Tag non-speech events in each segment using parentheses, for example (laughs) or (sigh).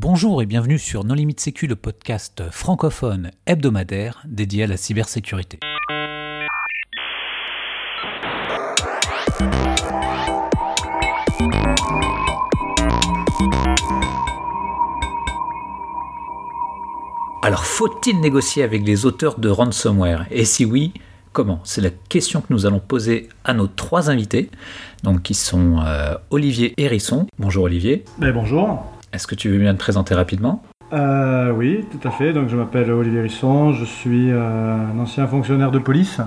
Bonjour et bienvenue sur Non Limite Sécu, le podcast francophone hebdomadaire dédié à la cybersécurité. Alors, faut-il négocier avec les auteurs de ransomware? Et si oui, comment? C'est la question que nous allons poser à nos trois invités, qui sont euh, Olivier Hérisson. Bonjour Olivier. Ben, bonjour. Est-ce que tu veux bien te présenter rapidement? Euh, oui, tout à fait. Donc, je m'appelle Olivier Risson, je suis euh, un ancien fonctionnaire de police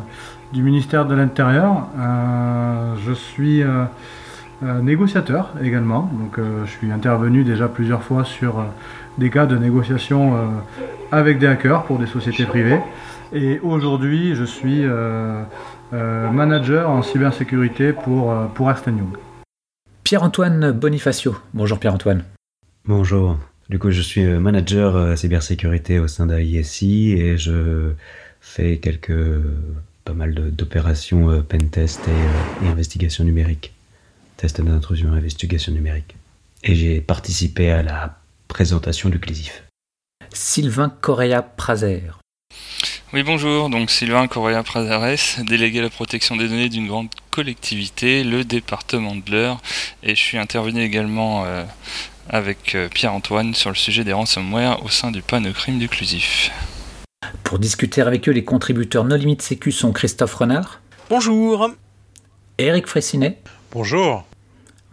du ministère de l'Intérieur. Euh, je suis négociateur également. Donc, je suis intervenu déjà plusieurs fois sur des cas de négociation avec des hackers pour des sociétés privées. Et aujourd'hui, je suis manager en cybersécurité pour, pour Ernst Young. Pierre-Antoine Bonifacio. Bonjour Pierre-Antoine. Bonjour. Du coup, je suis euh, manager euh, cybersécurité au sein d'AISI et je fais quelques pas mal d'opérations euh, pentest et, euh, et investigation numérique. Test d'intrusion et investigation numérique. Et j'ai participé à la présentation du Clésif. Sylvain Correa Prazer. Oui, bonjour, donc Sylvain Correa Prazares, délégué à la protection des données d'une grande collectivité, le département de l'Eure, et je suis intervenu également euh, avec euh, Pierre-Antoine sur le sujet des ransomware au sein du panneau crime du Clusif. Pour discuter avec eux, les contributeurs No Limite Sécu sont Christophe Renard, Bonjour. Eric Fressinet, Bonjour.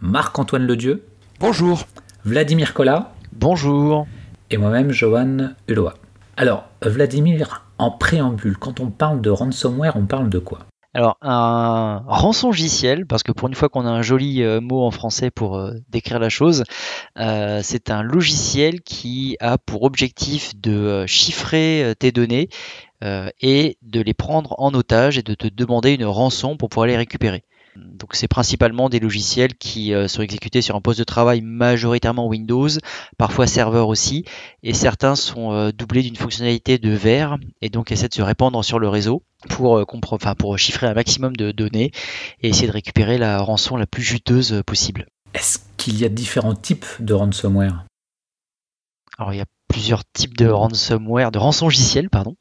Marc-Antoine Ledieu, Bonjour. Vladimir Collat Bonjour. et moi-même Johan Hulot. Alors, Vladimir, en préambule, quand on parle de ransomware, on parle de quoi? Alors, un rançongiciel, parce que pour une fois qu'on a un joli euh, mot en français pour euh, décrire la chose, euh, c'est un logiciel qui a pour objectif de chiffrer tes données et de les prendre en otage et de te demander une rançon pour pouvoir les récupérer. Donc c'est principalement des logiciels qui euh, sont exécutés sur un poste de travail majoritairement Windows, parfois serveur aussi, et certains sont euh, doublés d'une fonctionnalité de verre et donc essaient de se répandre sur le réseau pour, euh, enfin, pour chiffrer un maximum de données et essayer de récupérer la rançon la plus juteuse possible. Est-ce qu'il y a différents types de ransomware? Alors il y a plusieurs types de ransomware, de rançongiciels, pardon.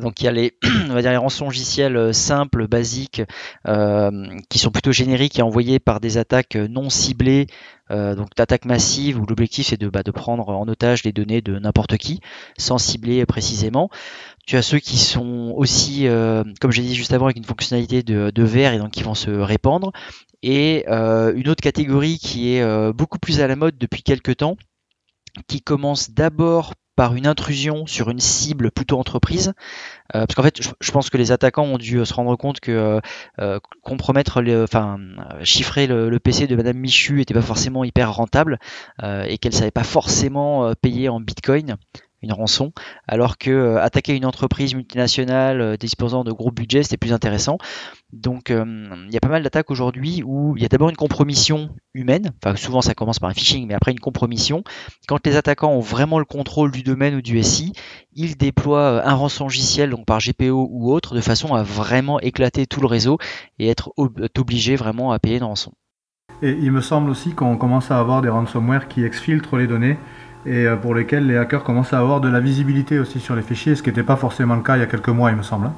Donc il y a les, (clears throat) on va dire les euh, simples, basiques, euh, qui sont plutôt génériques et envoyés par des attaques euh, non ciblées, donc d'attaques massives où l'objectif c'est de, bah, de prendre en otage les données de n'importe qui, sans cibler précisément. Tu as ceux qui sont aussi, comme j'ai dit juste avant, avec une fonctionnalité de, de verre et donc qui vont se répandre. Et une autre catégorie qui est beaucoup plus à la mode depuis quelques temps, qui commence d'abord par une intrusion sur une cible plutôt entreprise. Euh, parce qu'en fait, je, pense que les attaquants ont dû euh, se rendre compte que euh, euh, compromettre, enfin, chiffrer le, PC de Madame Michu n'était pas forcément hyper rentable et qu'elle savait pas forcément payer en Bitcoin une rançon, alors que euh, attaquer une entreprise multinationale euh, disposant de gros budgets, c'était plus intéressant. Donc euh, il y a pas mal d'attaques aujourd'hui où il y a d'abord une compromission humaine, enfin souvent ça commence par un phishing, mais après une compromission. Quand les attaquants ont vraiment le contrôle du domaine ou du SI, ils déploient un rançongiciel, donc par GPO ou autre, de façon à vraiment éclater tout le réseau et être ob- obligé vraiment à payer une rançon. Et il me semble aussi qu'on commence à avoir des ransomware qui exfiltrent les données et euh, pour lesquels les hackers commencent à avoir de la visibilité aussi sur les fichiers, ce qui n'était pas forcément le cas il y a quelques mois, il me semble. hein.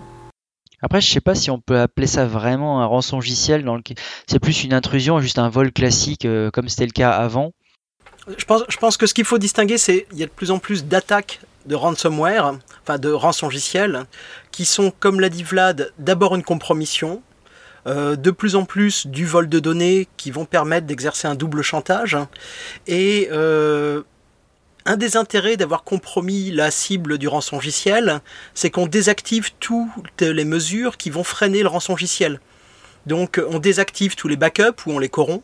Après, je sais pas si on peut appeler ça vraiment un rançongiciel, dans lequel c'est plus une intrusion, juste un vol classique euh, comme c'était le cas avant. Je pense, je pense que ce qu'il faut distinguer, c'est qu'il y a de plus en plus d'attaques de ransomware, enfin de rançongiciels, qui sont, comme l'a dit Vlad, d'abord une compromission, euh, de plus en plus du vol de données qui vont permettre d'exercer un double chantage, et euh, un des intérêts d'avoir compromis la cible du rançongiciel, c'est qu'on désactive toutes les mesures qui vont freiner le rançongiciel. Donc on désactive tous les backups ou on les corrompt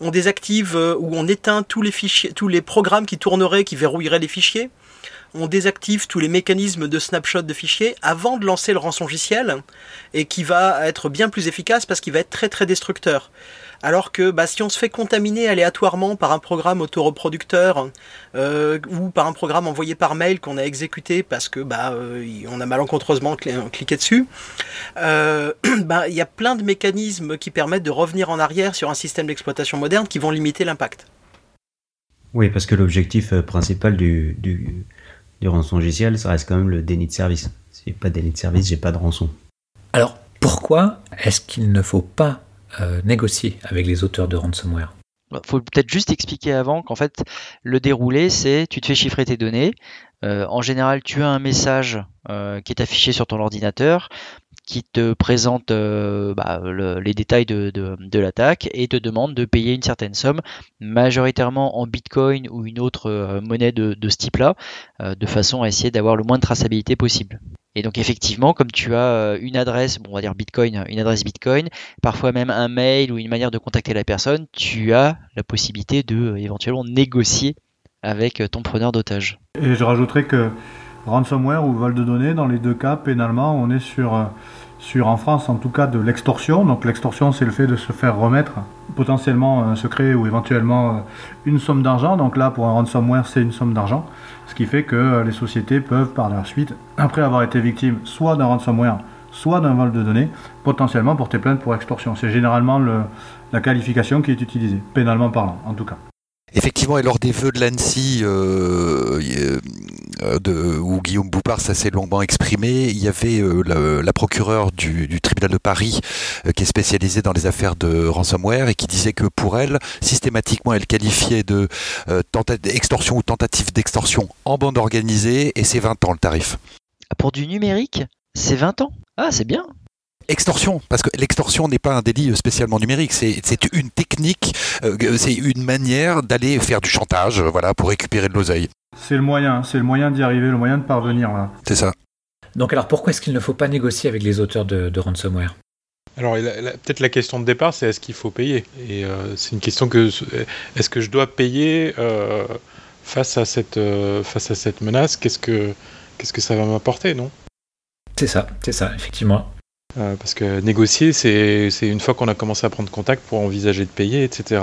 on désactive euh, ou on éteint tous les fichiers, tous les programmes qui tourneraient, qui verrouilleraient les fichiers. On désactive tous les mécanismes de snapshot de fichiers avant de lancer le rançongiciel et qui va être bien plus efficace parce qu'il va être très très destructeur. Alors que bah, si on se fait contaminer aléatoirement par un programme autoreproducteur euh, ou par un programme envoyé par mail qu'on a exécuté parce que bah, euh, on a malencontreusement cl- cliqué dessus, euh, (clears throat) bah, il y a plein de mécanismes qui permettent de revenir en arrière sur un système d'exploitation moderne qui vont limiter l'impact. Oui, parce que l'objectif principal du, du, du rançon logiciel, ça reste quand même le déni de service. Si j'ai pas de déni de service, j'ai pas de rançon. Alors, pourquoi est-ce qu'il ne faut pas négocier avec les auteurs de ransomware il bah, faut peut-être juste expliquer avant qu'en fait, le déroulé, c'est tu te fais chiffrer tes données. Euh, en général, tu as un message euh, qui est affiché sur ton ordinateur qui te présente euh, bah, les détails de, l'attaque et te demande de payer une certaine somme, majoritairement en Bitcoin ou une autre monnaie de, de ce type-là, de façon à essayer d'avoir le moins de traçabilité possible. Et donc effectivement, comme tu as euh, une adresse, bon, on va dire Bitcoin, une adresse Bitcoin, parfois même un mail ou une manière de contacter la personne, tu as la possibilité de euh, éventuellement négocier avec euh, ton preneur d'otage. Et je rajouterais que ransomware ou vol de données, dans les deux cas, pénalement, on est sur sur en France en tout cas de l'extorsion. Donc l'extorsion c'est le fait de se faire remettre potentiellement un secret ou éventuellement une somme d'argent. Donc là pour un ransomware c'est une somme d'argent. Ce qui fait que euh, les sociétés peuvent par la suite, après avoir été victimes soit d'un ransomware, soit d'un vol de données, potentiellement porter plainte pour extorsion. C'est généralement la qualification qui est utilisée, pénalement parlant en tout cas. Effectivement, et lors des vœux de l'ANSI, euh, euh, où Guillaume Boupard s'est longuement exprimé, il y avait euh, la, procureure du, tribunal de Paris qui est spécialisée dans les affaires de ransomware et qui disait que pour elle, systématiquement, elle qualifiait de extorsion ou tentative d'extorsion en bande organisée et c'est 20 ans le tarif. Pour du numérique, c'est 20 ans Ah, c'est bien extorsion, parce que l'extorsion n'est pas un délit spécialement numérique, c'est une technique, euh, c'est une manière d'aller faire du chantage, voilà, pour récupérer de l'oseille. C'est le moyen, c'est le moyen d'y arriver, le moyen de parvenir là. C'est ça. Donc alors pourquoi est-ce qu'il ne faut pas négocier avec les auteurs de, ransomware? Alors peut-être la question de départ, c'est est-ce qu'il faut payer? Et euh, c'est une question que est-ce que je dois payer euh, face à cette face à cette menace? Qu'est-ce que qu'est-ce que ça va m'apporter, non? C'est ça, c'est ça, effectivement. Euh, parce que négocier, c'est une fois qu'on a commencé à prendre contact pour envisager de payer, etc.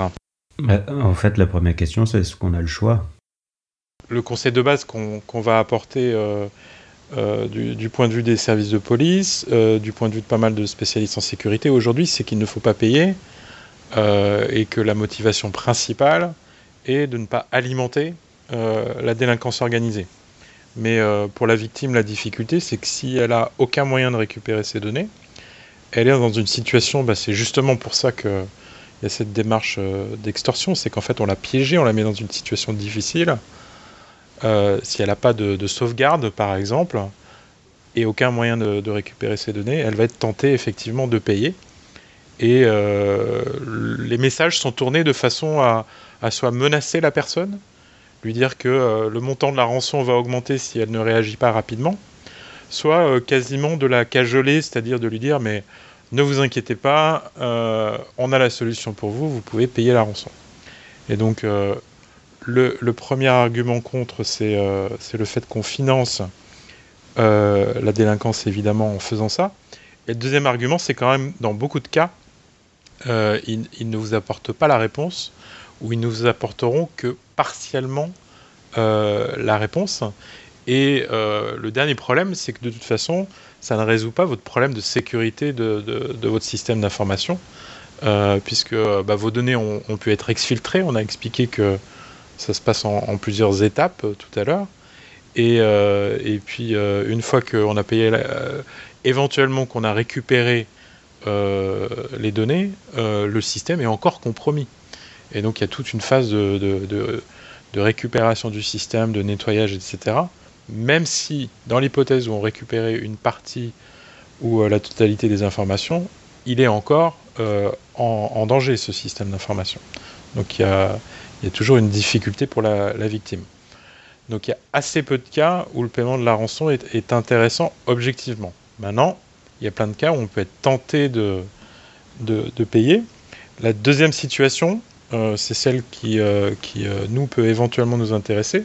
Bah, en fait, la première question, c'est est-ce qu'on a le choix? Le conseil de base qu'on va apporter euh, euh, du, point de vue des services de police, du point de vue de pas mal de spécialistes en sécurité aujourd'hui, c'est qu'il ne faut pas payer et que la motivation principale est de ne pas alimenter la délinquance organisée. Mais euh, pour la victime, la difficulté, c'est que si elle a aucun moyen de récupérer ses données, elle est dans une situation, bah, c'est justement pour ça qu'il y a cette démarche euh, d'extorsion, c'est qu'en fait on l'a piégée, on la met dans une situation difficile. Euh, si elle n'a pas de, sauvegarde, par exemple, et aucun moyen de, récupérer ses données, elle va être tentée effectivement de payer. Et les messages sont tournés de façon à, à soit menacer la personne, lui dire que euh, le montant de la rançon va augmenter si elle ne réagit pas rapidement, soit euh, quasiment de la cajoler, c'est-à-dire de lui dire mais ne vous inquiétez pas, euh, on a la solution pour vous, vous pouvez payer la rançon. Et donc le, premier argument contre, c'est le fait qu'on finance la délinquance évidemment en faisant ça. Et le deuxième argument, c'est quand même dans beaucoup de cas, ils, ne vous apportent pas la réponse, ou ils ne vous apporteront que partiellement euh, la réponse. Et euh, le dernier problème, c'est que de toute façon, ça ne résout pas votre problème de sécurité de, votre système d'information, euh, puisque bah, vos données ont, pu être exfiltrées. On a expliqué que ça se passe en, plusieurs étapes tout à l'heure. Et, et, puis, une fois qu'on a payé, éventuellement qu'on a récupéré les données, le système est encore compromis. Et donc il y a toute une phase de, récupération du système, de nettoyage, etc. Même si, dans l'hypothèse où on récupérait une partie ou euh, la totalité des informations, il est encore euh, en, danger, ce système d'information. Donc il y, a, toujours une difficulté pour la, victime. Donc il y a assez peu de cas où le paiement de la rançon est, intéressant objectivement. Maintenant, il y a plein de cas où on peut être tenté de, payer. La deuxième situation, c'est celle qui, euh, euh, nous peut éventuellement nous intéresser,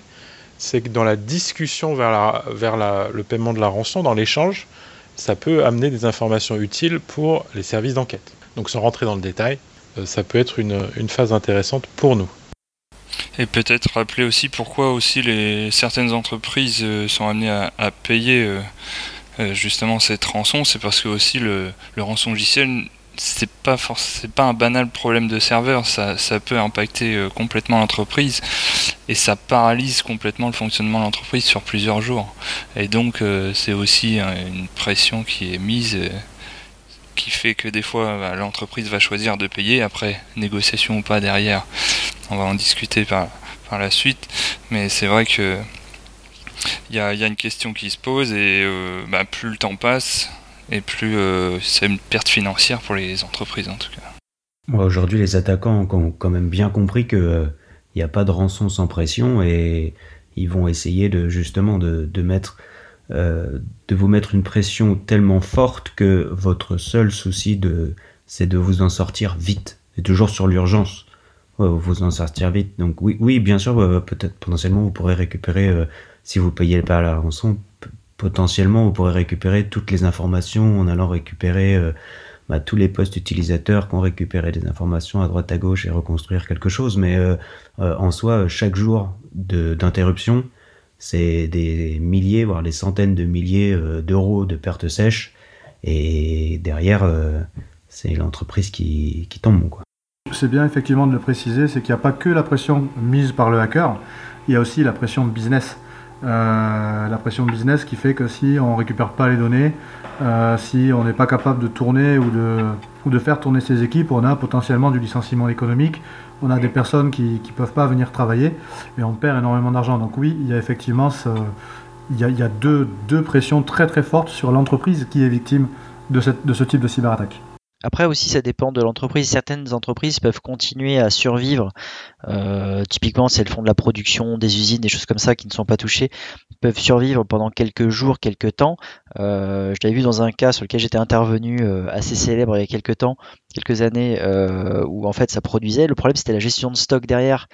c'est que dans la discussion vers, le paiement de la rançon, dans l'échange, ça peut amener des informations utiles pour les services d'enquête. Donc sans rentrer dans le détail, ça peut être une, phase intéressante pour nous. Et peut-être rappeler aussi pourquoi aussi certaines entreprises sont amenées à, payer justement cette rançon, c'est parce que aussi le, le rançon logiciel c'est pas pas un banal problème de serveur, ça, peut impacter euh, complètement l'entreprise et ça paralyse complètement le fonctionnement de l'entreprise sur plusieurs jours. Et donc euh, c'est aussi une pression qui est mise qui fait que des fois bah, l'entreprise va choisir de payer après négociation ou pas derrière. On va en discuter par, la suite, mais c'est vrai que il y a, y a, une question qui se pose et bah, plus le temps passe, et plus euh, c'est une perte financière pour les entreprises en tout cas. Aujourd'hui, les attaquants ont quand même bien compris que il euh, n'y a pas de rançon sans pression et ils vont essayer de justement de, euh, vous mettre une pression tellement forte que votre seul souci c'est de vous en sortir vite. Et toujours sur l'urgence. Vous en sortir vite. Donc oui oui bien sûr peut-être potentiellement vous pourrez récupérer si vous payez pas la rançon potentiellement, vous pourrez récupérer toutes les informations en allant récupérer euh, bah, tous les postes utilisateurs qui ont récupéré des informations à droite à gauche et reconstruire quelque chose. Mais euh, euh, en soi, chaque jour d'interruption, c'est des milliers, voire des centaines de milliers d'euros de pertes sèches. Et derrière, c'est l'entreprise qui, qui tombe. C'est bien effectivement de le préciser, c'est qu'il n'y a pas que la pression mise par le hacker, il y a aussi la pression business. Euh, la pression de business qui fait que si on ne récupère pas les données, euh, si on n'est pas capable de tourner ou de, faire tourner ses équipes, on a potentiellement du licenciement économique, on a des personnes qui ne peuvent pas venir travailler et on perd énormément d'argent. Donc oui, il y a effectivement il y a, deux, pressions très très fortes sur l'entreprise qui est victime de, de ce type de cyberattaque. Après aussi, ça dépend de l'entreprise. Certaines entreprises peuvent continuer à survivre. Euh, typiquement, c'est le fond de la production, des usines, des choses comme ça qui ne sont pas touchées, peuvent survivre pendant quelques jours, quelques temps. Euh, je l'avais vu dans un cas sur lequel j'étais intervenu euh, assez célèbre il y a quelques temps, quelques années, où en fait ça produisait. Le problème, c'était la gestion de stock derrière.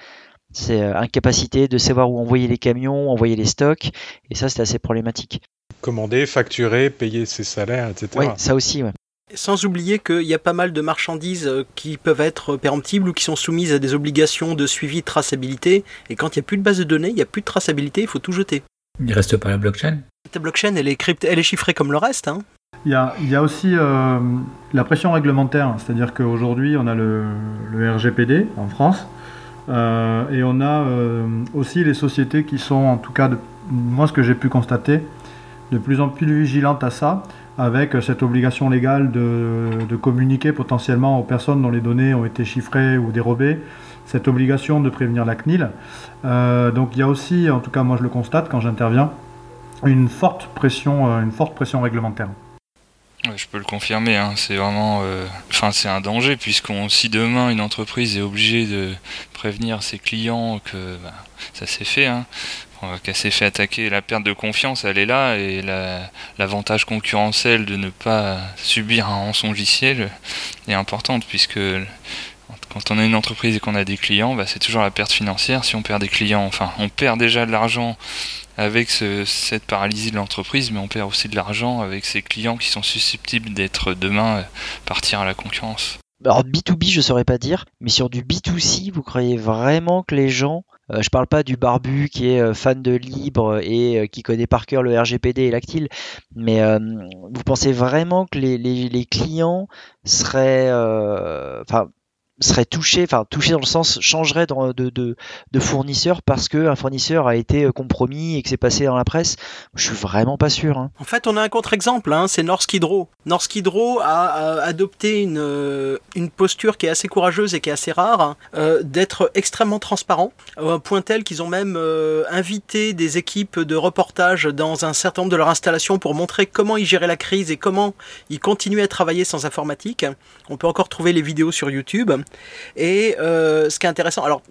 C'est incapacité de savoir où envoyer les camions, envoyer les stocks, et ça, c'est assez problématique. Commander, facturer, payer ses salaires, etc. Oui, ça aussi, ouais. Sans oublier qu'il y a pas mal de marchandises euh, qui peuvent être péremptibles ou qui sont soumises à des obligations de suivi de traçabilité. Et quand il n'y a plus de base de données, il n'y a plus de traçabilité, il faut tout jeter. Il reste pas la blockchain? La blockchain, elle est, elle est chiffrée comme le reste. Hein. Il, y a, il y a aussi euh, la pression réglementaire, c'est-à-dire qu'aujourd'hui on a le, le, RGPD en France euh, et on a euh, aussi les sociétés qui sont, en tout cas, de, moi ce que j'ai pu constater, de plus en plus vigilantes à ça avec cette obligation légale de, communiquer potentiellement aux personnes dont les données ont été chiffrées ou dérobées, cette obligation de prévenir la CNIL. Euh, donc il y a aussi, en tout cas moi je le constate quand j'interviens, une forte pression, euh, une forte pression réglementaire. je peux le confirmer, hein. c'est vraiment, euh, enfin c'est un danger puisqu'on si demain une entreprise est obligée de prévenir ses clients que bah, ça s'est fait, hein, qu'elle s'est fait attaquer, la perte de confiance, elle est là, et l'avantage concurrentiel de ne pas subir un rançongiciel est importante, puisque quand on est une entreprise et qu'on a des clients, bah, c'est toujours la perte financière. Si on perd des clients, enfin, on perd déjà de l'argent avec cette paralysie de l'entreprise, mais on perd aussi de l'argent avec ces clients qui sont susceptibles d'être demain euh, partir à la concurrence. Alors B2B, je saurais pas dire, mais sur du B2C, vous croyez vraiment que les gens euh, je parle pas du barbu qui est euh, fan de libre et euh, qui connaît par cœur le RGPD et l'actile, mais vous pensez vraiment que les, les clients seraient, enfin, serait touché, enfin touché dans le sens changerait de, fournisseur parce qu'un fournisseur a été euh, compromis et que c'est passé dans la presse Je suis vraiment pas sûr. Hein. En fait, on a un contre-exemple, hein, c'est Norsk Hydro. Norsk Hydro a, adopté une, euh, une posture qui est assez courageuse et qui est assez rare, hein, euh, d'être extrêmement transparent, au point tel qu'ils ont même invité des équipes de reportage dans un certain nombre de leurs installations pour montrer comment ils géraient la crise et comment ils continuaient à travailler sans informatique. On peut encore trouver les vidéos sur YouTube. Et euh, ce qui est intéressant, alors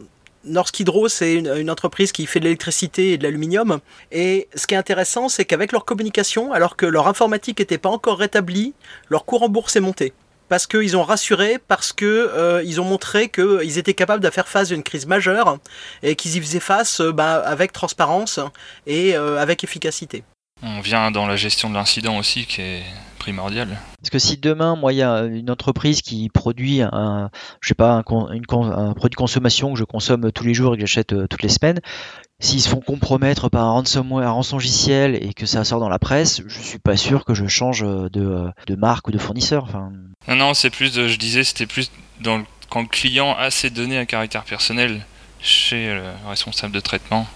Norsk Hydro, c'est une, entreprise qui fait de l'électricité et de l'aluminium. Et ce qui est intéressant, c'est qu'avec leur communication, alors que leur informatique n'était pas encore rétablie, leur cours en bourse est monté. Parce qu'ils ont rassuré, parce qu'ils euh, ont montré qu'ils étaient capables de faire face à une crise majeure et qu'ils y faisaient face euh, bah, avec transparence et avec efficacité. On vient dans la gestion de l'incident aussi, qui est primordial. Parce que si demain, moi, il y a une entreprise qui produit un, je sais pas, un, produit de consommation que je consomme tous les jours et que j'achète euh, toutes les semaines, s'ils se font compromettre par un ransomware, un rançongiciel et que ça sort dans la presse, je suis pas sûr que je change de, de marque ou de fournisseur. Enfin... Non, non, c'est plus, je disais, c'était plus dans quand le client a ses données à caractère personnel chez le responsable de traitement,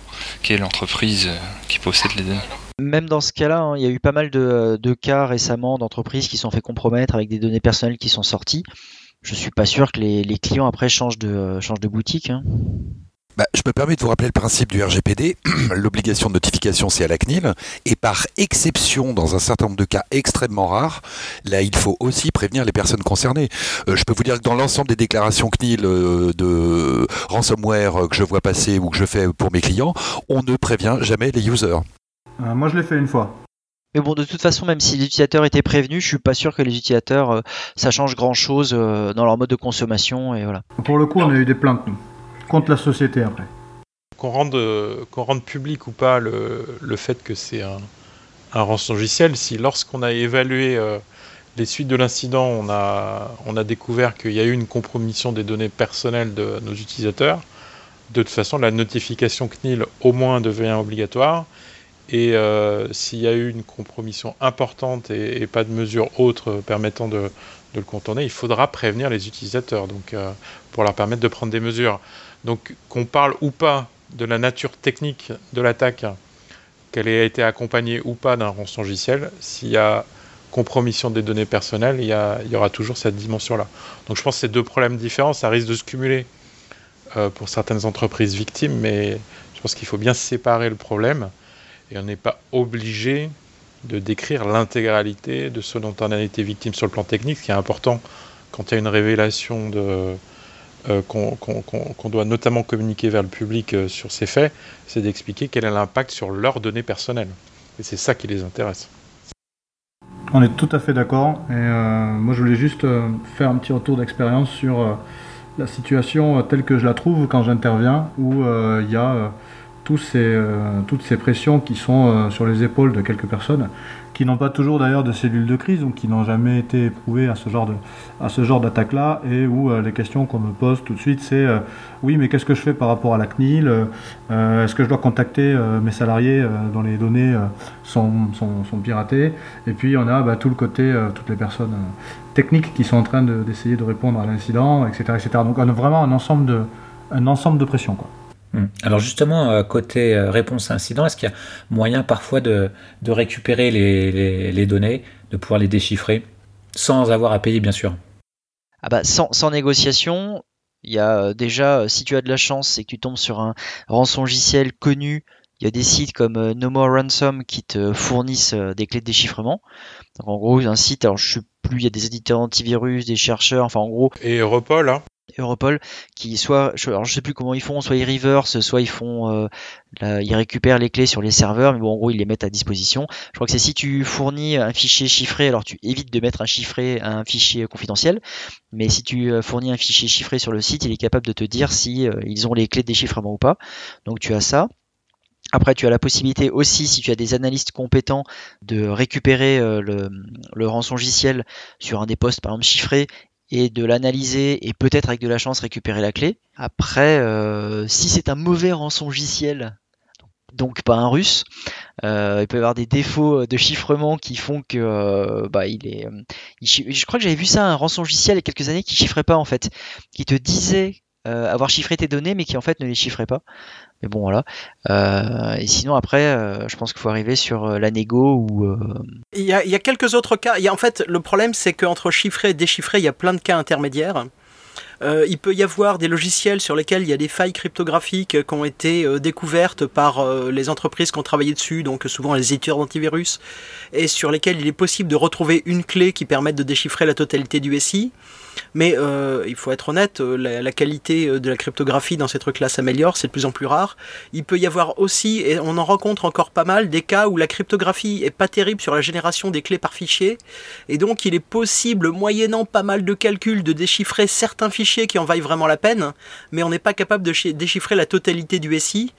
qui est l'entreprise euh, qui possède les données. Même dans ce cas-là, hein, il y a eu pas mal de, cas récemment d'entreprises qui sont fait compromettre avec des données personnelles qui sont sorties. Je suis pas sûr que les, clients après changent de, euh, boutique. Hein. Bah, je me permets de vous rappeler le principe du RGPD. (clears throat) L'obligation de notification, c'est à la CNIL. Et par exception, dans un certain nombre de cas extrêmement rares, là, il faut aussi prévenir les personnes concernées. Euh, je peux vous dire que dans l'ensemble des déclarations CNIL euh, de ransomware que je vois passer ou que je fais pour mes clients, on ne prévient jamais les users. Euh, moi, je l'ai fait une fois. Mais bon, de toute façon, même si les utilisateurs étaient prévenus, je suis pas sûr que les utilisateurs, ça change grand chose dans leur mode de consommation et voilà. Pour le coup, on a eu des plaintes, nous contre la société après. Qu'on rende, qu'on rende public ou pas le, le fait que c'est un, un rançongiciel, si lorsqu'on a évalué euh, les suites de l'incident, on a, on a découvert qu'il y a eu une compromission des données personnelles de nos utilisateurs, de toute façon, la notification CNIL au moins devient obligatoire. Et euh, s'il y a eu une compromission importante et, pas de mesures autres permettant de, le contourner, il faudra prévenir les utilisateurs donc, euh, pour leur permettre de prendre des mesures. Donc qu'on parle ou pas de la nature technique de l'attaque, qu'elle ait été accompagnée ou pas d'un rançongiciel, s'il y a compromission des données personnelles, il y, aura toujours cette dimension-là. Donc je pense que c'est deux problèmes différents, ça risque de se cumuler euh, pour certaines entreprises victimes, mais je pense qu'il faut bien séparer le problème et on n'est pas obligé de décrire l'intégralité de ce dont on a été victime sur le plan technique, ce qui est important quand il y a une révélation euh, qu'on doit notamment communiquer vers le public euh, sur ces faits, c'est d'expliquer quel est l'impact sur leurs données personnelles. Et c'est ça qui les intéresse. On est tout à fait d'accord. Et euh, moi, je voulais juste faire un petit retour d'expérience sur la situation telle que je la trouve quand j'interviens, où il y a tous ces, toutes ces pressions qui sont sur les épaules de quelques personnes qui n'ont pas toujours d'ailleurs de cellules de crise, donc qui n'ont jamais été éprouvées à ce genre de, à ce genre d'attaque-là, et où euh, les questions qu'on me pose tout de suite, c'est euh, oui, mais qu'est-ce que je fais par rapport à la CNIL euh, Est-ce que je dois contacter mes salariés dont les données sont, sont, sont, piratées Et puis on a bah, tout le côté, toutes les personnes techniques qui sont en train d'essayer de, répondre à l'incident, etc., etc. Donc on a vraiment un ensemble de, un ensemble de pressions, quoi. Hmm. Alors justement, euh, côté euh, réponse à incident, est-ce qu'il y a moyen parfois de, récupérer les, données, de pouvoir les déchiffrer, sans avoir à payer bien sûr? Ah bah, sans, négociation, il y a euh, déjà, si tu as de la chance et que tu tombes sur un rançongiciel connu, il y a des sites comme No More Ransom qui te fournissent des clés de déchiffrement. Donc en gros, un site, alors je sais plus, il y a des éditeurs antivirus, des chercheurs, enfin en gros. Et Europol, hein Europol qui soit alors je sais plus comment ils font soit ils reverse soit ils font euh, ils récupèrent les clés sur les serveurs mais bon en gros ils les mettent à disposition. Je crois que c'est si tu fournis un fichier chiffré alors tu évites de mettre un chiffré un fichier confidentiel mais si tu euh, fournis un fichier chiffré sur le site il est capable de te dire si euh, ils ont les clés de déchiffrement ou pas. Donc tu as ça. Après, tu as la possibilité aussi, si tu as des analystes compétents, de récupérer le, le rançongiciel sur un des postes, par exemple, chiffrés, et de l'analyser et peut-être avec de la chance récupérer la clé. Après, euh, si c'est un mauvais rançongiciel, donc pas un russe, euh, il peut y avoir des défauts de chiffrement qui font que euh, bah, il est. je crois que j'avais vu ça un rançongiciel il y a quelques années qui chiffrait pas en fait, qui te disait avoir chiffré tes données mais qui en fait ne les chiffrait pas. Mais bon, voilà. Euh, et sinon, après, euh, je pense qu'il faut arriver sur euh, la négo ou. Il y, a, quelques autres cas. Il y a, en fait, le problème, c'est qu'entre chiffré et déchiffré, il y a plein de cas intermédiaires. Euh, il peut y avoir des logiciels sur lesquels il y a des failles cryptographiques qui ont été euh, découvertes par euh, les entreprises qui ont travaillé dessus, donc souvent les éditeurs d'antivirus, et sur lesquels il est possible de retrouver une clé qui permette de déchiffrer la totalité du SI. Mais il faut être honnête, la, qualité de la cryptographie dans ces trucs-là s'améliore, c'est de plus en plus rare. Il peut y avoir aussi, et on en rencontre encore pas mal, des cas où la cryptographie est pas terrible sur la génération des clés par fichier, et donc il est possible, moyennant pas mal de calculs, de déchiffrer certains fichiers qui en vaillent vraiment la peine, mais on n'est pas capable de déchiffrer la totalité du SI.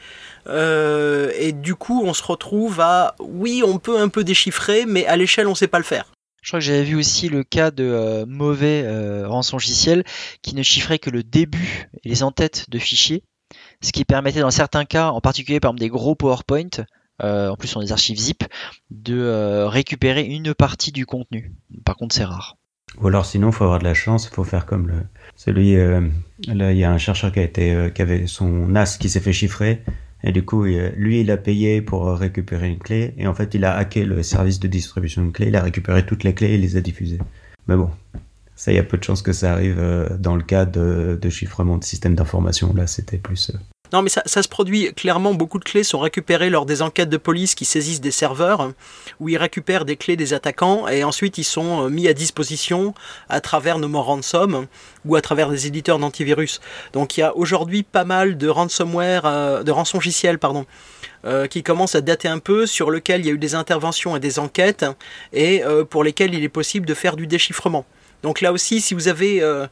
Euh, et du coup, on se retrouve à oui, on peut un peu déchiffrer, mais à l'échelle, on sait pas le faire. Je crois que j'avais vu aussi le cas de euh, mauvais euh, qui ne chiffraient que le début et les en-têtes de fichiers, ce qui permettait dans certains cas, en particulier par exemple des gros PowerPoint, euh, en plus sur des archives zip, de euh, récupérer une partie du contenu. Par contre, c'est rare. Ou alors sinon, il faut avoir de la chance, il faut faire comme le celui là, il y a un chercheur qui qui avait son NAS qui s'est fait chiffrer et du coup, il- lui, il a payé pour euh, récupérer une clé et en fait, il a hacké le service de distribution de clés, il a récupéré toutes les clés et les a diffusées. Mais bon, ça, il y a peu de chances que ça arrive euh, dans le cas de, chiffrement de système d'information. Là, c'était plus euh, Non, mais ça, se produit clairement. Beaucoup de clés sont récupérées lors des enquêtes de police qui saisissent des serveurs, où ils récupèrent des clés des attaquants et ensuite ils sont euh, mis à disposition à travers nos morts ransom ou à travers des éditeurs d'antivirus. Donc il y a aujourd'hui pas mal de ransomware, euh, de rançongiciels, pardon. euh, qui commencent à dater un peu, sur lequel il y a eu des interventions et des enquêtes, et euh, pour lesquels il est possible de faire du déchiffrement. Donc là aussi, si vous avez euh,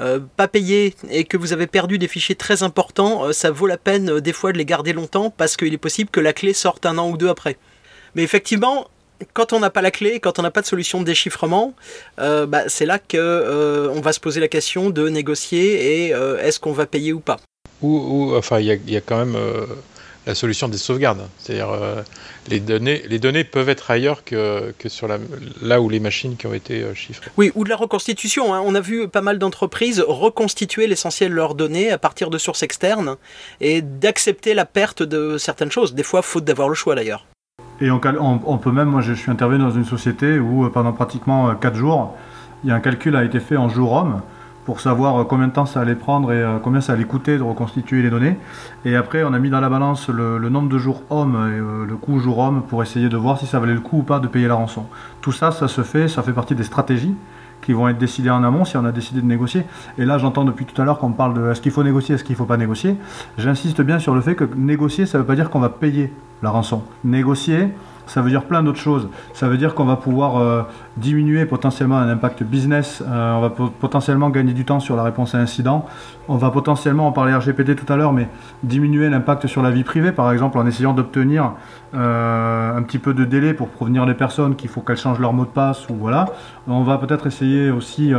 euh, pas payé et que vous avez perdu des fichiers très importants, euh, ça vaut la peine des fois de les garder longtemps parce qu'il est possible que la clé sorte un an ou deux après. Mais effectivement, quand on n'a pas la clé, quand on n'a pas de solution de déchiffrement, bah, c'est là que on va se poser la question de négocier et est-ce qu'on va payer ou pas. Ou, ou- enfin, il y a, quand même la solution des sauvegardes. C'est-à-dire, euh, les, données, les données peuvent être ailleurs que, que sur la, là où les machines qui ont été euh, chiffrées. Oui, ou de la reconstitution. hein. On a vu pas mal d'entreprises reconstituer l'essentiel de leurs données à partir de sources externes et d'accepter la perte de certaines choses, des fois faute d'avoir le choix d'ailleurs. Et on, cal- on- on peut même, moi je suis intervenu dans une société où euh, pendant pratiquement 4 jours, il y a un calcul a été fait en jour homme pour savoir euh, combien de temps ça allait prendre et euh, combien ça allait coûter de reconstituer les données. Et après, on a mis dans la balance le, nombre de jours hommes et euh, le coût jour homme pour essayer de voir si ça valait le coup ou pas de payer la rançon. Tout ça, ça se fait, ça fait partie des stratégies qui vont être décidées en amont si on a décidé de négocier. Et là, j'entends depuis tout à l'heure qu'on parle de est-ce qu'il faut négocier, est-ce qu'il ne faut pas négocier? J'insiste bien sur le fait que négocier, ça ne veut pas dire qu'on va payer la rançon. Négocier, ça veut dire plein d'autres choses. Ça veut dire qu'on va pouvoir euh, diminuer potentiellement un impact business, euh, on va po- potentiellement gagner du temps sur la réponse à incident, on va potentiellement, on parlait RGPD tout à l'heure, mais diminuer l'impact sur la vie privée, par exemple, en essayant d'obtenir euh, un petit peu de délai pour prévenir les personnes qu'il faut qu'elles changent leur mot de passe, ou voilà. On va peut-être essayer aussi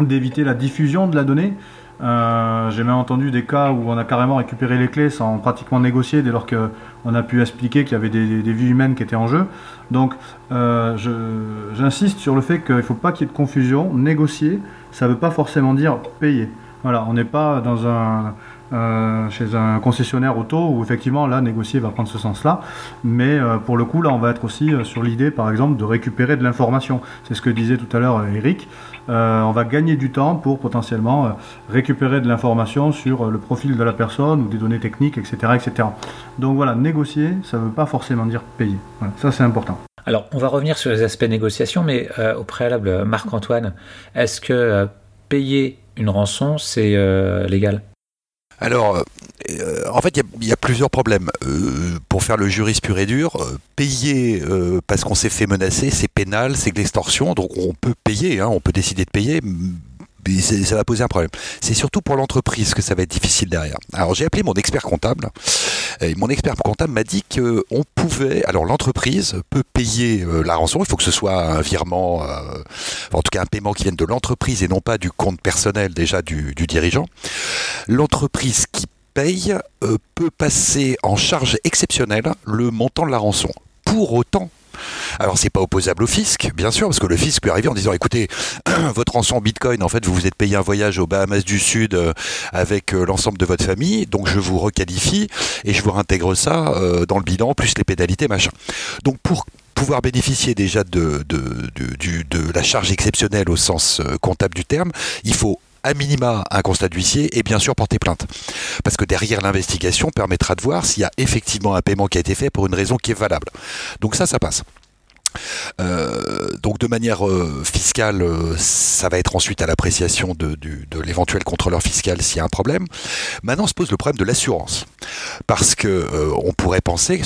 d'éviter la diffusion de la donnée. Euh, J'ai même entendu des cas où on a carrément récupéré les clés sans pratiquement négocier dès lors qu'on a pu expliquer qu'il y avait des, vies humaines qui étaient en jeu. Donc euh, j'insiste sur le fait qu'il ne faut pas qu'il y ait de confusion. Négocier, ça ne veut pas forcément dire payer. Voilà, on n'est pas dans un, euh, chez un concessionnaire auto où effectivement là négocier va prendre ce sens-là, mais euh, pour le coup là on va être aussi euh, sur l'idée par exemple de récupérer de l'information. C'est ce que disait tout à l'heure Eric. On va gagner du temps pour potentiellement récupérer de l'information sur le profil de la personne ou des données techniques, etc., etc. Donc voilà, négocier, ça ne veut pas forcément dire payer. Voilà, ça c'est important. Alors, on va revenir sur les aspects négociation, mais au préalable, Marc-Antoine, est-ce que payer une rançon, c'est légal? Alors, euh, en fait, il y a- plusieurs problèmes. Euh, pour faire le juriste pur et dur, euh, payer euh, parce qu'on s'est fait menacer, c'est pénal, c'est de l'extorsion, donc on peut payer, hein, on peut décider de payer. Ça va poser un problème. C'est surtout pour l'entreprise que ça va être difficile derrière. Alors j'ai appelé mon expert comptable et mon expert comptable m'a dit que on pouvait. Alors l'entreprise peut payer euh, la rançon. Il faut que ce soit un virement, euh, en tout cas un paiement qui vienne de l'entreprise et non pas du compte personnel déjà du, du dirigeant. L'entreprise qui paye euh, peut passer en charge exceptionnelle le montant de la rançon. Pour autant, alors c'est pas opposable au fisc, bien sûr, parce que le fisc peut arriver en disant écoutez, (clears throat) votre rançon bitcoin, en fait, vous vous êtes payé un voyage aux Bahamas du Sud euh, avec euh, l'ensemble de votre famille, donc je vous requalifie et je vous réintègre ça euh, dans le bilan, plus les pénalités, machin. Donc pour pouvoir bénéficier déjà de, la charge exceptionnelle au sens comptable du terme, il faut à minima un constat d'huissier et bien sûr porter plainte. Parce que derrière l'investigation permettra de voir s'il y a effectivement un paiement qui a été fait pour une raison qui est valable. Donc ça, ça passe. Euh, donc de manière euh, fiscale, euh, ça va être ensuite à l'appréciation de, l'éventuel contrôleur fiscal s'il y a un problème. Maintenant se pose le problème de l'assurance. Parce que on pourrait penser,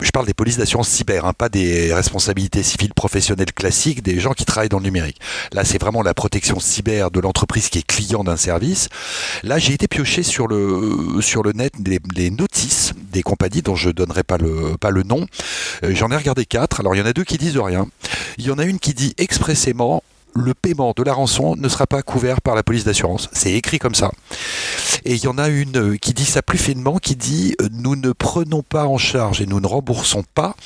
je parle des polices d'assurance cyber, hein, pas des responsabilités civiles professionnelles classiques des gens qui travaillent dans le numérique. Là c'est vraiment la protection cyber de l'entreprise qui est client d'un service. Là j'ai été pioché sur le, sur le net des, des notices des compagnies dont je donnerai pas le, pas le nom. J'en ai regardé quatre. Alors il y en a deux qui disent rien. Il y en a une qui dit expressément le paiement de la rançon ne sera pas couvert par la police d'assurance. C'est écrit comme ça. Et il y en a une qui dit ça plus finement, qui dit nous ne prenons pas en charge et nous ne remboursons pas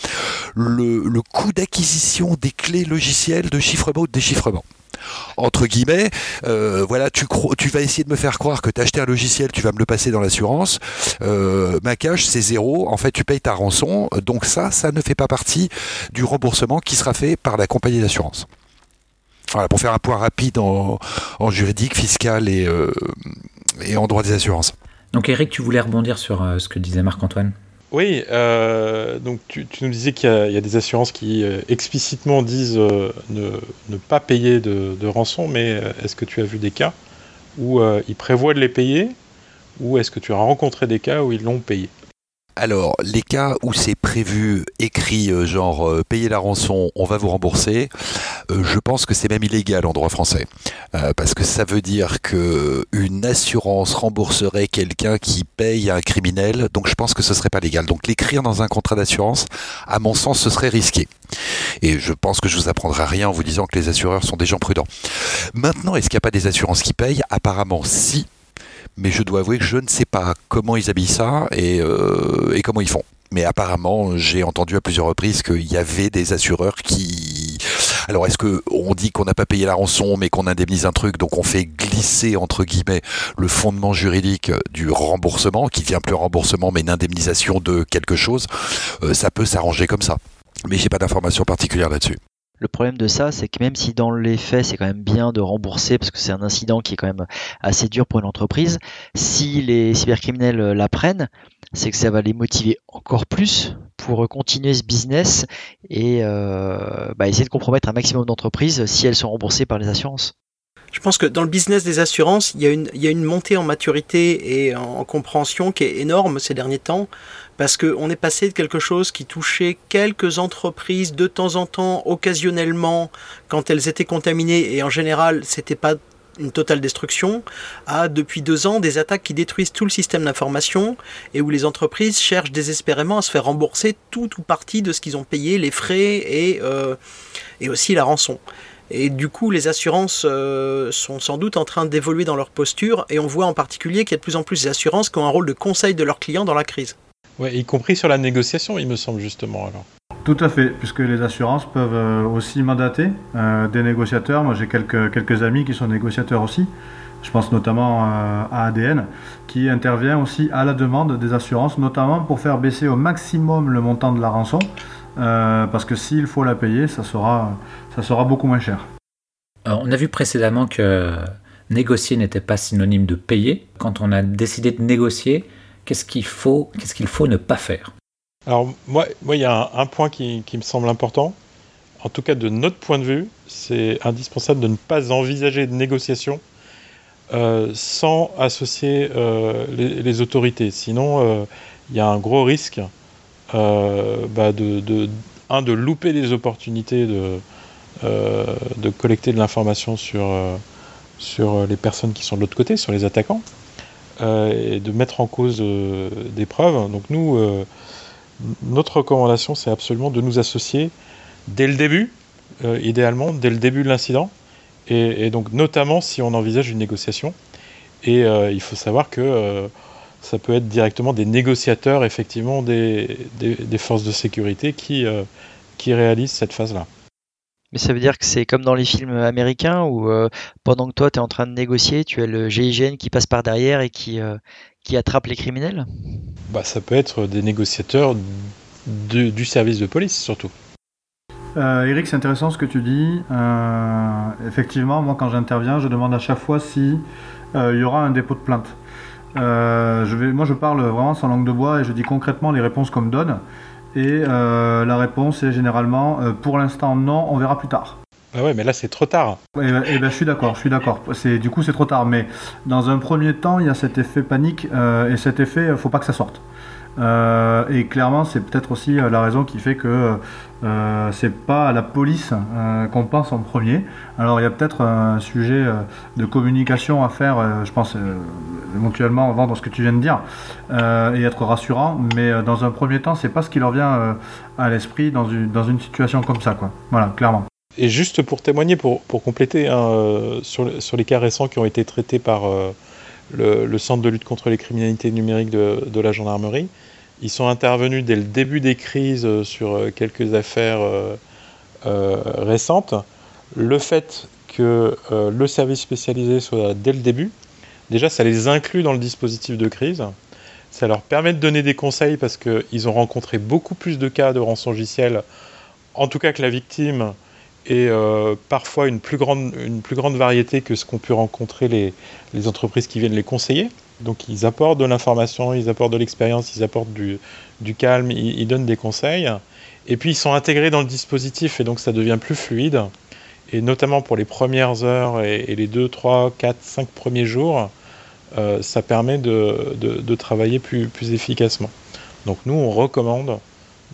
le coût d'acquisition des clés logicielles de chiffrement ou de déchiffrement entre guillemets, euh, voilà, tu, vas essayer de me faire croire que tu as acheté un logiciel, tu vas me le passer dans l'assurance. Euh, ma cash, c'est zéro. En fait, tu payes ta rançon. Donc ça, ça ne fait pas partie du remboursement qui sera fait par la compagnie d'assurance. Voilà, pour faire un point rapide en, juridique, fiscal euh, et en droit des assurances. Donc Eric, tu voulais rebondir sur ce que disait Marc-Antoine? Oui, euh, donc tu, nous disais qu'il y, a des assurances qui euh, explicitement disent euh, ne, pas payer de, de rançon, mais est-ce que tu as vu des cas où ils prévoient de les payer ou est-ce que tu as rencontré des cas où ils l'ont payé? Alors, les cas où c'est prévu, écrit, euh, genre euh, payer la rançon, on va vous rembourser, euh, je pense que c'est même illégal en droit français. parce que ça veut dire qu'une assurance rembourserait quelqu'un qui paye un criminel, donc je pense que ce serait pas légal. Donc l'écrire dans un contrat d'assurance, à mon sens, ce serait risqué. Et je pense que je vous apprendrai rien en vous disant que les assureurs sont des gens prudents. Maintenant, est-ce qu'il n'y a pas des assurances qui payent? Apparemment, si mais je dois avouer que je ne sais pas comment ils habillent ça euh, et, comment ils font. Mais apparemment, j'ai entendu à plusieurs reprises qu'il y avait des assureurs qui. Alors, est-ce qu'on dit qu'on n'a pas payé la rançon, mais qu'on indemnise un truc, donc on fait glisser entre guillemets le fondement juridique du remboursement, qui devient plus remboursement, mais une indemnisation de quelque chose euh, Ça peut s'arranger comme ça. Mais j'ai pas d'informations particulières là-dessus. Le problème de ça, c'est que même si dans les faits, c'est quand même bien de rembourser, parce que c'est un incident qui est quand même assez dur pour une entreprise, si les cybercriminels l'apprennent, c'est que ça va les motiver encore plus pour continuer ce business et euh, bah, essayer de compromettre un maximum d'entreprises si elles sont remboursées par les assurances. Je pense que dans le business des assurances, il y a une montée en maturité et en compréhension qui est énorme ces derniers temps parce qu'on est passé de quelque chose qui touchait quelques entreprises de temps en temps, occasionnellement, quand elles étaient contaminées, et en général, c'était pas une totale destruction, à depuis deux ans des attaques qui détruisent tout le système d'information et où les entreprises cherchent désespérément à se faire rembourser tout ou partie de ce qu'ils ont payé, les frais et, euh, et aussi la rançon. Et du coup, les assurances euh, sont sans doute en train d'évoluer dans leur posture et on voit en particulier qu'il y a de plus en plus d'assurances qui ont un rôle de conseil de leurs clients dans la crise. Ouais, y compris sur la négociation, il me semble justement alors. Tout à fait, puisque les assurances peuvent euh, aussi mandater euh, des négociateurs. Moi, j'ai quelques, quelques amis qui sont négociateurs aussi. Je pense notamment euh, à ADN, qui intervient aussi à la demande des assurances, notamment pour faire baisser au maximum le montant de la rançon, parce que s'il faut la payer, ça sera, ça sera beaucoup moins cher. on a vu précédemment que négocier n'était pas synonyme de payer. Quand on a décidé de négocier, Qu'est-ce qu'il faut, faut ne pas faire Alors moi, moi, il y a un, point qui, me semble important. En tout cas, de notre point de vue, c'est indispensable de ne pas envisager de négociation euh, sans associer euh, les, autorités. Sinon, euh, il y a un gros risque bah, de, de, un, de louper des opportunités de, de collecter de l'information sur, sur les personnes qui sont de l'autre côté, sur les attaquants. Euh, et de mettre en cause euh, des preuves. Donc nous, euh, notre recommandation, c'est absolument de nous associer dès le début, idéalement, dès le début de l'incident, et, donc notamment si on envisage une négociation. Et il faut savoir que ça peut être directement des négociateurs, effectivement, des, forces de sécurité qui réalisent cette phase-là. Mais ça veut dire que c'est comme dans les films américains où euh, pendant que toi tu es en train de négocier, tu as le GIGN qui passe par derrière et qui, euh, qui attrape les criminels? Bah, Ça peut être des négociateurs du service de police surtout. Euh, Eric, c'est intéressant ce que tu dis. effectivement, moi quand j'interviens, je demande à chaque fois si il y aura un dépôt de plainte. je vais, moi je parle vraiment sans langue de bois et je dis concrètement les réponses qu'on me donne. Et euh, la réponse est généralement euh, pour l'instant non, on verra plus tard. Ah ouais, mais là c'est trop tard. Eh ben, eh ben, je suis d'accord, je suis d'accord. C'est du coup c'est trop tard. Mais dans un premier temps, il y a cet effet panique euh, et cet effet, faut pas que ça sorte. Euh, et clairement, c'est peut-être aussi euh, la raison qui fait que euh, c'est pas la police qu'on pense en premier. Alors il y a peut-être un sujet de communication à faire, je pense éventuellement dans ce que tu viens de dire, et être rassurant. Mais dans un premier temps, c'est pas ce qui leur vient à l'esprit dans une, dans une situation comme ça, quoi. Voilà, clairement. Et juste pour témoigner, pour, pour compléter, hein, euh, sur, sur, les cas récents qui ont été traités par euh, le, le, Centre de lutte contre les criminalités numériques de, de, la gendarmerie, ils sont intervenus dès le début des crises euh, sur quelques affaires récentes. Le fait que le service spécialisé soit dès le début, déjà ça les inclut dans le dispositif de crise. Ça leur permet de donner des conseils parce qu'ils ont rencontré beaucoup plus de cas de rançongiciel, en tout cas que la victime, et euh, parfois une plus, grande, variété que ce qu'ont pu rencontrer les, entreprises qui viennent les conseiller. Donc ils apportent de l'information, ils apportent de l'expérience, ils apportent du, calme, ils, donnent des conseils. Et puis ils sont intégrés dans le dispositif et donc ça devient plus fluide. Et notamment pour les premières heures et, les 2, 3, 4, 5 premiers jours, euh, ça permet de, travailler plus, efficacement. Donc nous, on recommande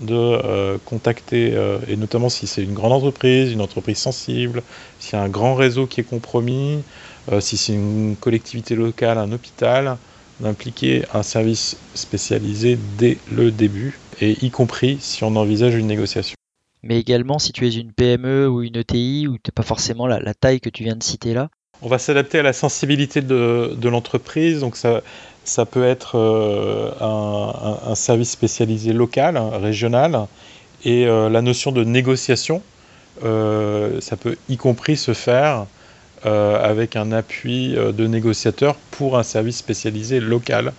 de euh, contacter, euh, et notamment si c'est une grande entreprise, une entreprise sensible, s'il y a un grand réseau qui est compromis, si c'est une collectivité locale, un hôpital, d'impliquer un service spécialisé dès le début, et y compris si on envisage une négociation. Mais également si tu es une PME ou une ETI, ou tu n'as pas forcément la, la, taille que tu viens de citer là. On va s'adapter à la sensibilité de, de l'entreprise, donc ça, ça peut être euh, un, un, service spécialisé local, régional, et euh, la notion de négociation, euh, ça peut y compris se faire euh, avec un appui euh, de négociateur pour un service spécialisé local.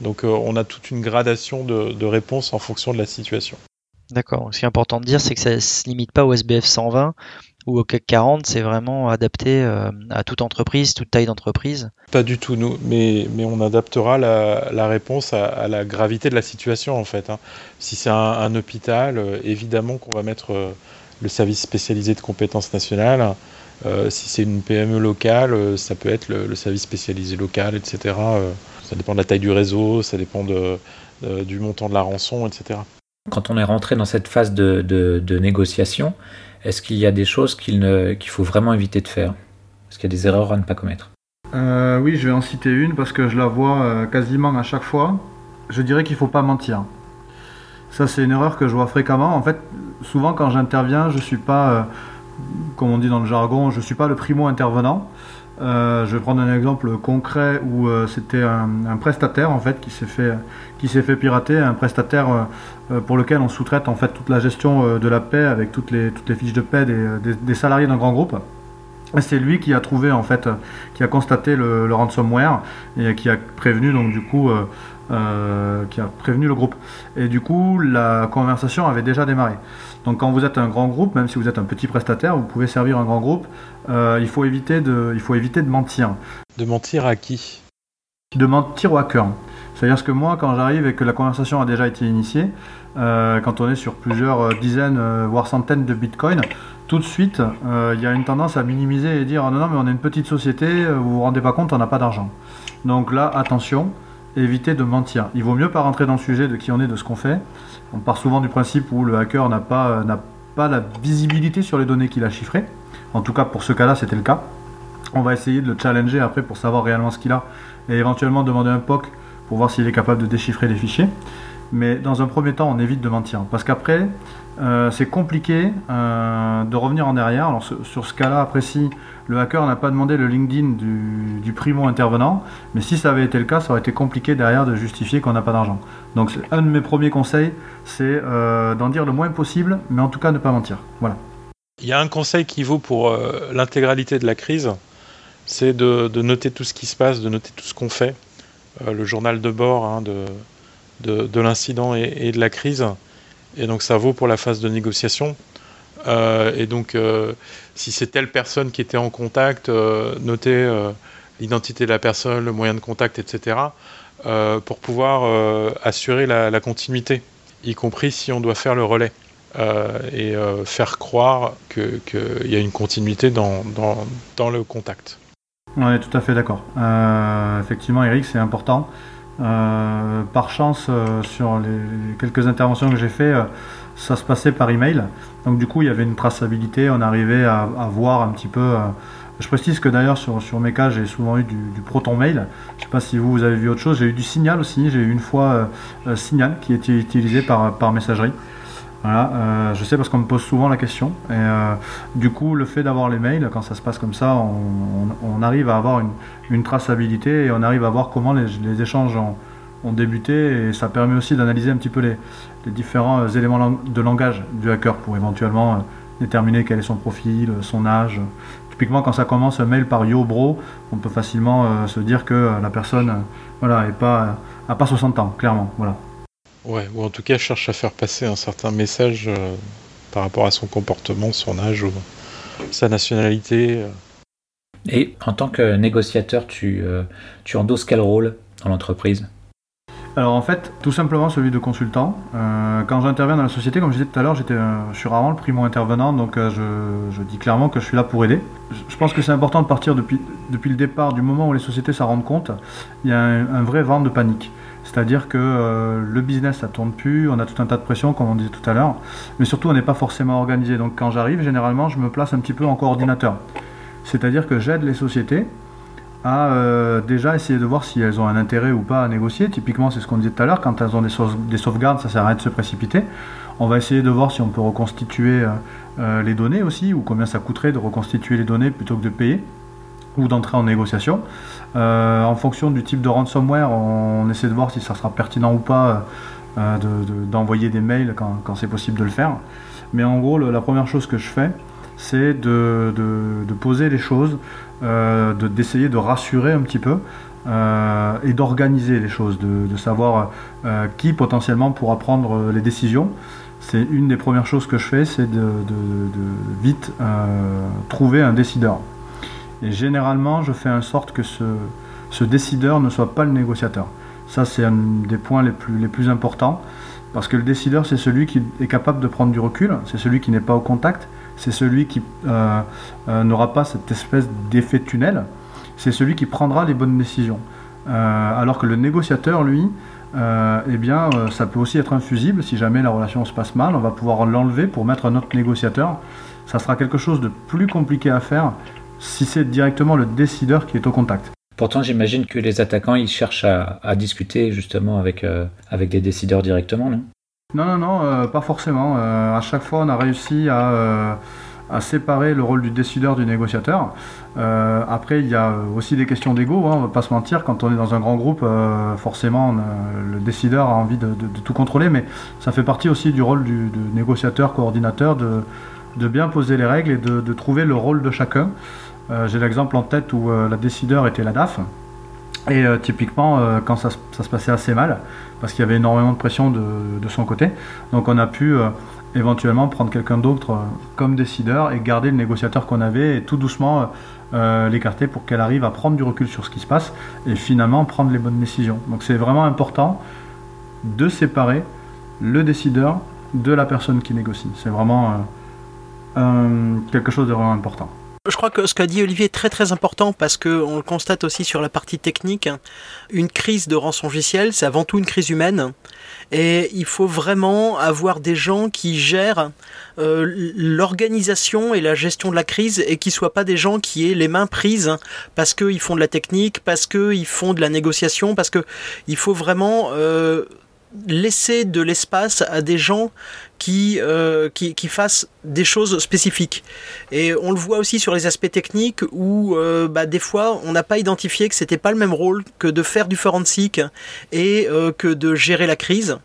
Donc euh, on a toute une gradation de, de réponses en fonction de la situation. D'accord. Ce qui est important de dire, c'est que ça ne se limite pas au SBF 120 ou au CAC 40, c'est vraiment adapté euh, à toute entreprise, toute taille d'entreprise Pas du tout, nous, mais, mais on adaptera la, la réponse à, à, la gravité de la situation en fait. Hein. Si c'est un, un, hôpital, euh, évidemment qu'on va mettre euh, le service spécialisé de compétences nationales. Euh, si c'est une PME locale, euh, ça peut être le, le, service spécialisé local, etc. Euh, ça dépend de la taille du réseau, ça dépend de, du montant de la rançon, etc. Quand on est rentré dans cette phase de, de, de négociation, est-ce qu'il y a des choses qu'il faut vraiment éviter de faire? Est-ce qu'il y a des erreurs à ne pas commettre? Euh, Oui, je vais en citer une parce que je la vois quasiment à chaque fois. Je dirais qu'il ne faut pas mentir. Ça, c'est une erreur que je vois fréquemment. En fait, souvent quand j'interviens, je ne suis pas, euh, comme on dit dans le jargon, je ne suis pas le primo-intervenant. Euh, je vais prendre un exemple concret où euh, c'était un, prestataire en fait qui s'est fait pirater, un prestataire euh, pour lequel on sous-traite en fait toute la gestion de la paix avec toutes les fiches de paix des, salariés d'un grand groupe. C'est lui qui a trouvé en fait, qui a constaté le, le, ransomware et qui a prévenu donc du coup, qui a prévenu le groupe. Et du coup, la conversation avait déjà démarré. Donc quand vous êtes un grand groupe, même si vous êtes un petit prestataire, vous pouvez servir un grand groupe. Euh, il, faut éviter de, il faut éviter de mentir. De mentir à qui? De mentir au hacker. C'est-à-dire que moi, quand j'arrive et que la conversation a déjà été initiée, euh, quand on est sur plusieurs dizaines, euh, voire centaines de bitcoins, tout de suite, il euh, y a une tendance à minimiser et dire oh non, non, mais on est une petite société, vous vous rendez pas compte, on n'a pas d'argent. Donc là, attention, évitez de mentir. Il vaut mieux pas rentrer dans le sujet de qui on est, de ce qu'on fait. On part souvent du principe où le hacker n'a pas, n'a pas la visibilité sur les données qu'il a chiffrées. En tout cas, pour ce cas-là, c'était le cas. On va essayer de le challenger après pour savoir réellement ce qu'il a et éventuellement demander un POC pour voir s'il est capable de déchiffrer les fichiers. Mais dans un premier temps, on évite de mentir. Parce qu'après, euh, c'est compliqué euh, de revenir en arrière. Alors, sur, ce cas-là, précis, le hacker n'a pas demandé le LinkedIn du, primo intervenant. Mais si ça avait été le cas, ça aurait été compliqué derrière de justifier qu'on n'a pas d'argent. Donc, un de mes premiers conseils, c'est euh, d'en dire le moins possible, mais en tout cas, ne pas mentir. Voilà. Il y a un conseil qui vaut pour l'intégralité de la crise c'est de, noter tout ce qui se passe, de noter tout ce qu'on fait. Le journal de bord hein, de, de, de l'incident et, de la crise. Et donc ça vaut pour la phase de négociation. Euh, et donc euh, si c'est telle personne qui était en contact, euh, notez l'identité de la personne, le moyen de contact, etc. pour pouvoir assurer la, continuité, y compris si on doit faire le relais. et faire croire qu'il y a une continuité dans, dans, dans le contact. On est tout à fait d'accord. Euh, effectivement, Eric, c'est important. Euh, par chance, euh, sur les, quelques interventions que j'ai fait, euh, ça se passait par email. Donc du coup, il y avait une traçabilité. On arrivait à, voir un petit peu. Je précise que d'ailleurs sur, sur mes cas, j'ai souvent eu du, du, Proton Mail. Je ne sais pas si vous, vous avez vu autre chose. J'ai eu du Signal aussi. J'ai eu une fois Signal qui était utilisé par, par messagerie. Voilà, je sais parce qu'on me pose souvent la question. Et du coup, le fait d'avoir les mails, quand ça se passe comme ça, on, arrive à avoir une, traçabilité et on arrive à voir comment les, échanges ont, débuté. Et ça permet aussi d'analyser un petit peu les, différents éléments de langage du hacker pour éventuellement déterminer quel est son profil, son âge, Typiquement, quand ça commence un mail par yo bro, on peut facilement euh, se dire que euh, la personne euh, voilà, pas, pas 60 ans, clairement. Voilà. Ouais, ou en tout cas cherche à faire passer un certain message par rapport à son comportement, son âge ou sa nationalité. Et en tant que négociateur, tu, tu endosses quel rôle dans l'entreprise? Alors en fait, tout simplement celui de consultant. Euh, quand j'interviens dans la société, comme je disais tout à l'heure, j'étais, je suis rarement le primo intervenant, donc euh, je, dis clairement que je suis là pour aider. Je pense que c'est important de partir depuis, depuis le départ, du moment où les sociétés s'en rendent compte, il y a un, vrai vent de panique. C'est-à-dire que euh, le business ça tourne plus, on a tout un tas de pression comme on disait tout à l'heure, mais surtout on n'est pas forcément organisé. Donc quand j'arrive, généralement je me place un petit peu en coordinateur. C'est-à-dire que j'aide les sociétés à euh, déjà essayer de voir si elles ont un intérêt ou pas à négocier. Typiquement, c'est ce qu'on disait tout à l'heure, quand elles ont des, sauvegardes, ça sert à rien de se précipiter. On va essayer de voir si on peut reconstituer euh, les données aussi, ou combien ça coûterait de reconstituer les données plutôt que de payer, ou d'entrer en négociation. en fonction du type de ransomware, on, essaie de voir si ça sera pertinent ou pas d'envoyer des mails quand, c'est possible de le faire. Mais en gros, la première chose que je fais, c'est de, poser les choses, euh, d'essayer de, rassurer un petit peu euh, et d'organiser les choses, de, savoir euh, qui potentiellement pourra prendre les décisions. C'est une des premières choses que je fais, c'est de, vite trouver un décideur. Et généralement, je fais en sorte que ce, décideur ne soit pas le négociateur. Ça, c'est un des points les plus, importants, parce que le décideur, c'est celui qui est capable de prendre du recul, c'est celui qui n'est pas au contact, c'est celui qui euh, euh, n'aura pas cette espèce d'effet tunnel, c'est celui qui prendra les bonnes décisions. Euh, alors que le négociateur, lui, eh bien, ça peut aussi être infusible. Si jamais la relation se passe mal, on va pouvoir l'enlever pour mettre un autre négociateur. Ça sera quelque chose de plus compliqué à faire si c'est directement le décideur qui est au contact. Pourtant, j'imagine que les attaquants, ils cherchent à, discuter justement avec, avec des décideurs directement, non? Non, non, non, euh, pas forcément. Euh, à chaque fois, on a réussi à, euh, séparer le rôle du décideur du négociateur. après, il y a aussi des questions d'ego, hein, on va pas se mentir. Quand on est dans un grand groupe, forcément, le décideur a envie de, tout contrôler, mais ça fait partie aussi du rôle du, négociateur, coordinateur, de, bien poser les règles et de, trouver le rôle de chacun. J'ai l'exemple en tête où la décideur était la DAF. Et typiquement, quand ça, se passait assez mal, parce qu'il y avait énormément de pression de, son côté. Donc on a pu euh, éventuellement prendre quelqu'un d'autre euh, comme décideur et garder le négociateur qu'on avait et tout doucement euh, l'écarter pour qu'elle arrive à prendre du recul sur ce qui se passe et finalement prendre les bonnes décisions. Donc c'est vraiment important de séparer le décideur de la personne qui négocie. C'est vraiment quelque chose de vraiment important. Je crois que ce qu'a dit Olivier est très très important parce qu'on le constate aussi sur la partie technique. Une crise de rançongiciel, c'est avant tout une crise humaine. Et il faut vraiment avoir des gens qui gèrent euh, l'organisation et la gestion de la crise et qui soient pas des gens qui aient les mains prises parce qu'ils font de la technique, parce qu'ils font de la négociation, parce qu'il faut vraiment... Euh, laisser de l'espace à des gens qui, euh, qui, qui, fassent des choses spécifiques. Et on le voit aussi sur les aspects techniques où euh, bah, des fois on n'a pas identifié que c'était pas le même rôle que de faire du forensic et euh, que de gérer la crise.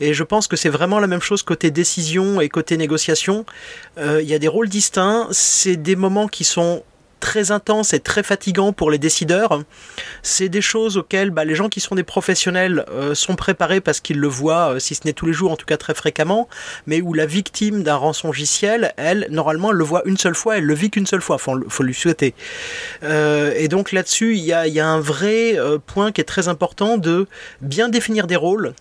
Et je pense que c'est vraiment la même chose côté décision et côté négociation. Il y a des rôles distincts, c'est des moments qui sont très intense et très fatigant pour les décideurs. C'est des choses auxquelles bah, les gens qui sont des professionnels euh, sont préparés parce qu'ils le voient, euh, si ce n'est tous les jours, en tout cas très fréquemment, mais où la victime d'un rançongiciel, elle, normalement, elle le voit une seule fois, elle le vit qu'une seule fois, faut, faut lui souhaiter. Euh, et donc là-dessus, il y a, y a, un vrai point qui est très important de bien définir des rôles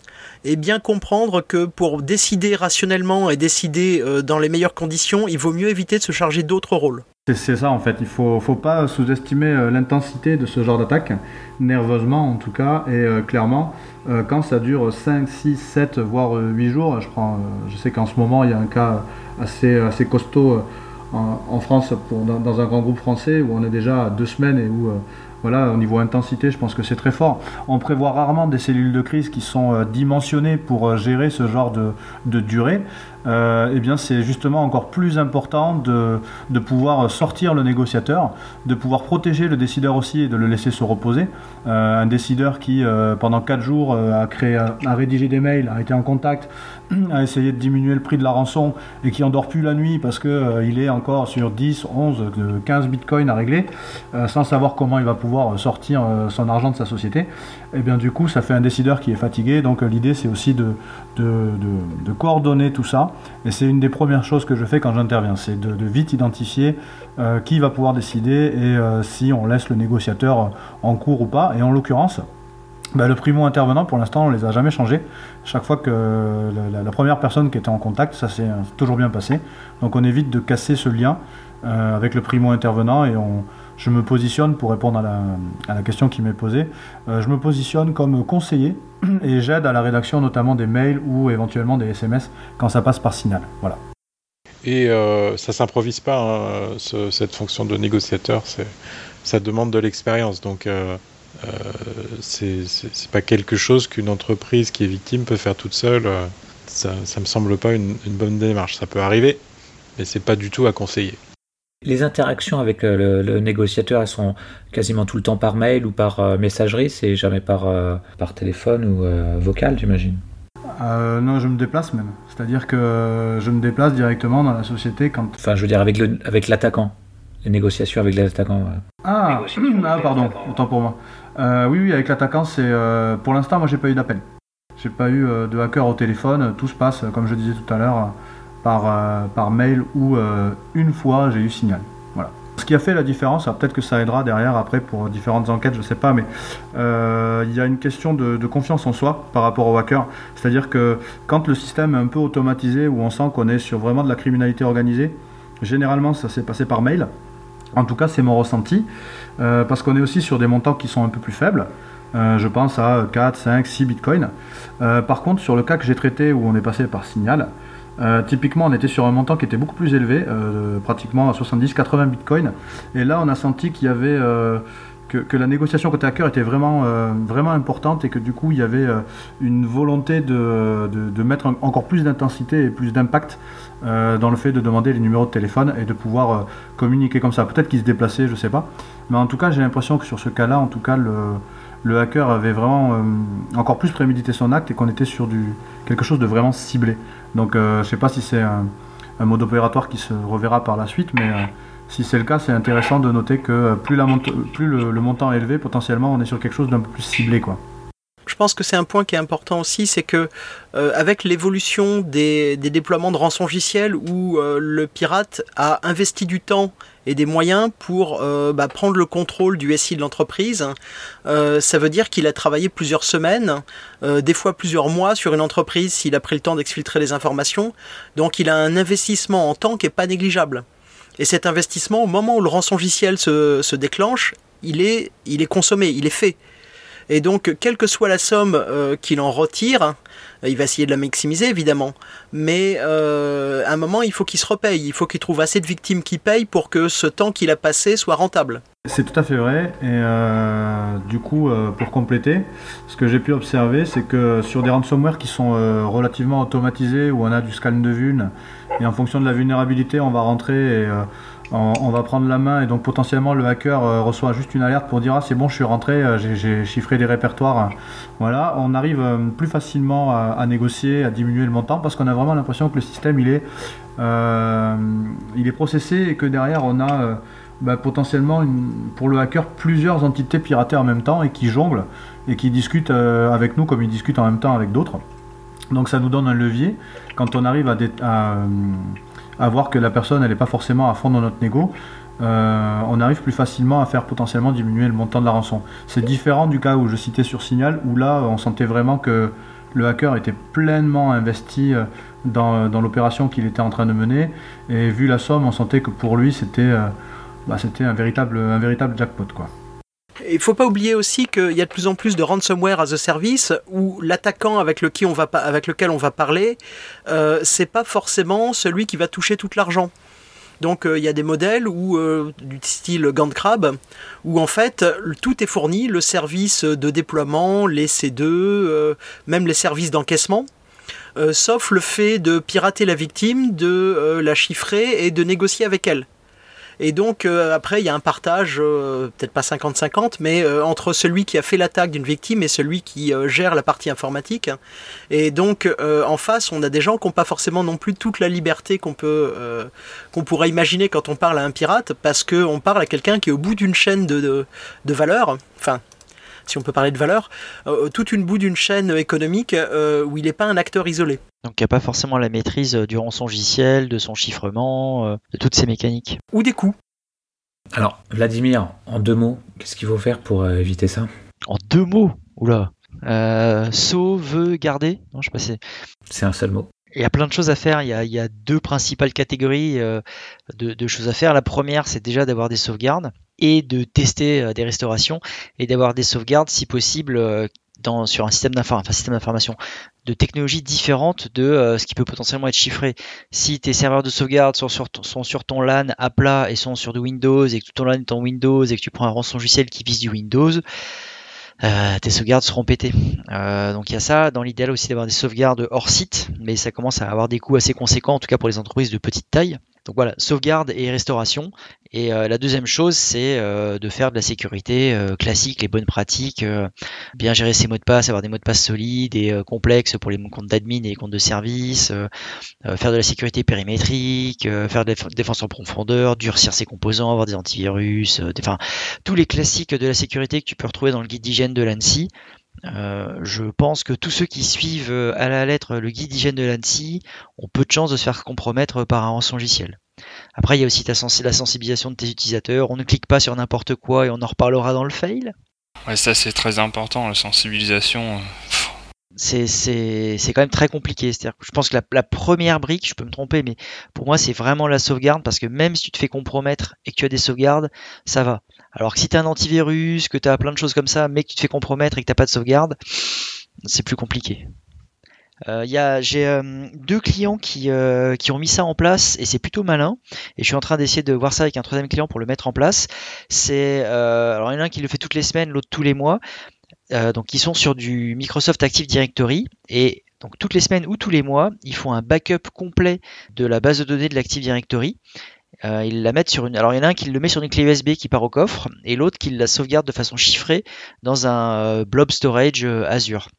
et bien comprendre que pour décider rationnellement et décider dans les meilleures conditions, il vaut mieux éviter de se charger d'autres rôles. C'est ça en fait, il faut, faut pas sous-estimer euh, l'intensité de ce genre d'attaque, nerveusement en tout cas, et euh, clairement, euh, quand ça dure 5, 6, 7, voire 8 jours, je, prends, je sais qu'en ce moment il y a un cas assez, assez costaud en, France pour, dans, un grand groupe français où on est déjà à deux semaines et où voilà, au niveau intensité, je pense que c'est très fort. On prévoit rarement des cellules de crise qui sont euh, dimensionnées pour euh, gérer ce genre de, durée. Euh, eh bien, c'est justement encore plus important de, pouvoir sortir le négociateur, de pouvoir protéger le décideur aussi et de le laisser se reposer. Un décideur qui, pendant 4 jours, a, créé, a rédigé des mails, a été en contact, a essayé de diminuer le prix de la rançon et qui endort plus la nuit parce qu'il il est encore sur 10, 11, 15 bitcoins à régler, sans savoir comment il va pouvoir sortir son argent de sa société, et eh bien du coup, ça fait un décideur qui est fatigué. Donc l'idée, c'est aussi de, coordonner tout ça et c'est une des premières choses que je fais quand j'interviens, c'est de, vite identifier euh, qui va pouvoir décider et euh, si on laisse le négociateur en cours ou pas. Et en l'occurrence, bah, le primo intervenant, pour l'instant, on les a jamais changés. Chaque fois que la, première personne qui était en contact, ça s'est toujours bien passé. Donc on évite de casser ce lien euh, avec le primo intervenant et je me positionne, pour répondre à la, question qui m'est posée, je me positionne comme conseiller (clears throat) et j'aide à la rédaction notamment des mails ou éventuellement des SMS quand ça passe par signal. Voilà. Et euh, ça s'improvise pas, hein, cette fonction de négociateur, ça demande de l'expérience. Donc euh, euh, c'est pas quelque chose qu'une entreprise qui est victime peut faire toute seule. Euh, ça, ça me semble pas une, une bonne démarche. Ça peut arriver, mais c'est pas du tout à conseiller. Les interactions avec euh, le, négociateur, elles sont quasiment tout le temps par mail ou par euh, messagerie, c'est jamais par, euh, par téléphone ou vocal, j'imagine Non, je me déplace même. C'est-à-dire que je me déplace directement dans la société quand. Enfin, je veux dire avec le avec l'attaquant. Les négociations avec l'attaquant. Ah, ah, pardon, autant pour moi. oui, oui, avec l'attaquant, c'est. pour l'instant, moi, j'ai pas eu d'appel. J'ai pas eu de hacker au téléphone. Tout se passe, comme je disais tout à l'heure par, euh, par mail ou euh, une fois j'ai eu signal. Voilà. Ce qui a fait la différence, peut-être que ça aidera derrière après pour différentes enquêtes, je sais pas, mais euh, il y a une question de, confiance en soi par rapport au hacker. C'est-à-dire que quand le système est un peu automatisé, où on sent qu'on est sur vraiment de la criminalité organisée, généralement ça s'est passé par mail. En tout cas, c'est mon ressenti, parce qu'on est aussi sur des montants qui sont un peu plus faibles. je pense à 4, 5, 6 bitcoins. par contre, sur le cas que j'ai traité où on est passé par signal, euh, typiquement, on était sur un montant qui était beaucoup plus élevé, euh, pratiquement à 70-80 bitcoins. Et là, on a senti qu'il y avait euh, que, la négociation côté hacker était vraiment, vraiment importante et que du coup, il y avait une volonté de, de, mettre encore plus d'intensité et plus d'impact dans le fait de demander les numéros de téléphone et de pouvoir communiquer comme ça. Peut-être qu'ils se déplaçaient, je sais pas. Mais en tout cas, j'ai l'impression que sur ce cas-là, en tout cas, le, le hacker avait vraiment encore plus prémédité son acte et qu'on était sur du, quelque chose de vraiment ciblé. Donc euh, je ne sais pas si c'est un, mode opératoire qui se reverra par la suite, mais euh, si c'est le cas, c'est intéressant de noter que plus, le, montant est élevé, potentiellement on est sur quelque chose d'un peu plus ciblé. quoi. Je pense que c'est un point qui est important aussi, c'est que euh, avec l'évolution des, déploiements de rançongiciel où le pirate a investi du temps et des moyens pour euh, bah, prendre le contrôle du SI de l'entreprise. Euh, ça veut dire qu'il a travaillé plusieurs semaines, euh, des fois plusieurs mois sur une entreprise s'il a pris le temps d'exfiltrer les informations. Donc il a un investissement en temps qui n'est pas négligeable. Et cet investissement, au moment où le rançongiciel se, se déclenche, il est consommé, il est fait. Et donc, quelle que soit la somme euh, qu'il en retire, il va essayer de la maximiser évidemment, mais euh, à un moment il faut qu'il se repaye, il faut qu'il trouve assez de victimes qui payent pour que ce temps qu'il a passé soit rentable. C'est tout à fait vrai, et euh, du coup, pour compléter, ce que j'ai pu observer, c'est que sur des ransomware qui sont relativement automatisés, où on a du scan de vuln, et en fonction de la vulnérabilité, on va rentrer et on, va prendre la main et donc potentiellement le hacker euh, reçoit juste une alerte pour dire ah c'est bon je suis rentré, euh, j'ai chiffré des répertoires. Voilà, on arrive euh, plus facilement à, négocier, à diminuer le montant parce qu'on a vraiment l'impression que le système il est, il est processé et que derrière on a bah, potentiellement pour le hacker plusieurs entités piratées en même temps et qui jonglent et qui discutent avec nous comme ils discutent en même temps avec d'autres. Donc ça nous donne un levier quand on arrive à, à à voir que la personne n'est pas forcément à fond dans notre négo, euh, on arrive plus facilement à faire potentiellement diminuer le montant de la rançon. C'est différent du cas où je citais sur Signal, où là on sentait vraiment que le hacker était pleinement investi euh, dans, l'opération qu'il était en train de mener, et vu la somme, on sentait que pour lui c'était euh, bah, un, véritable, un véritable jackpot. quoi. Il faut pas oublier aussi qu'il y a de plus en plus de ransomware as a service où l'attaquant avec, lequel on va, avec lequel on va parler, euh, c'est pas forcément celui qui va toucher tout l'argent. Donc il y a des modèles où, du style Gantt Crab, où en fait tout est fourni, le service de déploiement, les C2, même les services d'encaissement. sauf le fait de pirater la victime, de la chiffrer et de négocier avec elle. Et donc euh, après, il y a un partage, euh, peut-être pas 50-50, mais euh, entre celui qui a fait l'attaque d'une victime et celui qui gère la partie informatique. Et donc en face, on a des gens qui n'ont pas forcément non plus toute la liberté qu'on peut, qu'on pourrait imaginer quand on parle à un pirate, parce qu'on parle à quelqu'un qui est au bout d'une chaîne de, de, de valeur. Enfin, si on peut parler de valeur, toute une bout d'une chaîne économique où il n'est pas un acteur isolé. Donc il n'y a pas forcément la maîtrise du rançongiciel, de son chiffrement, euh, de toutes ces mécaniques. Ou des coûts. Alors, Vladimir, en deux mots, qu'est-ce qu'il faut faire pour euh, éviter ça? En deux mots Oula euh, Sauvegarder Non, je sais pas C'est un seul mot. Il y a plein de choses à faire. Il y a, deux principales catégories de, de, choses à faire. La première, c'est déjà d'avoir des sauvegardes et de tester des restaurations et d'avoir des sauvegardes, si possible, sur un système d'information, de technologies différentes de euh, ce qui peut potentiellement être chiffré. Si tes serveurs de sauvegarde sont sur, ton, LAN à plat et sont sur du Windows et que tout ton LAN est en Windows et que tu prends un rançon logiciel qui vise du Windows, euh, tes sauvegardes seront pétées. Euh, donc il y a ça, dans l'idéal aussi d'avoir des sauvegardes hors site, mais ça commence à avoir des coûts assez conséquents, en tout cas pour les entreprises de petite taille. Donc voilà, sauvegarde et restauration. Et euh, la deuxième chose, c'est euh, de faire de la sécurité euh, classique, les bonnes pratiques, bien gérer ses mots de passe, avoir des mots de passe solides et complexes pour les comptes d'admin et les comptes de service, faire de la sécurité périmétrique, faire de la défense en profondeur, durcir ses composants, avoir des antivirus, enfin tous les classiques de la sécurité que tu peux retrouver dans le guide d'hygiène de l'ANSI. je pense que tous ceux qui suivent à la lettre le guide d'hygiène de l'ANSI ont peu de chances de se faire compromettre par un rançon logiciel. Après, il y a aussi la sensibilisation de tes utilisateurs. On ne clique pas sur n'importe quoi et on en reparlera dans le fail. Ouais, ça c'est très important, la sensibilisation. C'est, quand même très compliqué. C'est-à-dire je pense que la, première brique, je peux me tromper, mais pour moi c'est vraiment la sauvegarde parce que même si tu te fais compromettre et que tu as des sauvegardes, ça va. Alors que si tu as un antivirus, que tu as plein de choses comme ça, mais que tu te fais compromettre et que tu n'as pas de sauvegarde, c'est plus compliqué. Euh, j'ai euh, deux clients qui, euh, qui ont mis ça en place et c'est plutôt malin. Et je suis en train d'essayer de voir ça avec un troisième client pour le mettre en place. C'est alors il y en a un qui le fait toutes les semaines, l'autre tous les mois. donc ils sont sur du Microsoft Active Directory et donc toutes les semaines ou tous les mois, ils font un backup complet de la base de données de l'Active Directory. ils la mettent sur une. Alors il y en a un qui le met sur une clé USB qui part au coffre et l'autre qui la sauvegarde de façon chiffrée dans un blob storage Azure.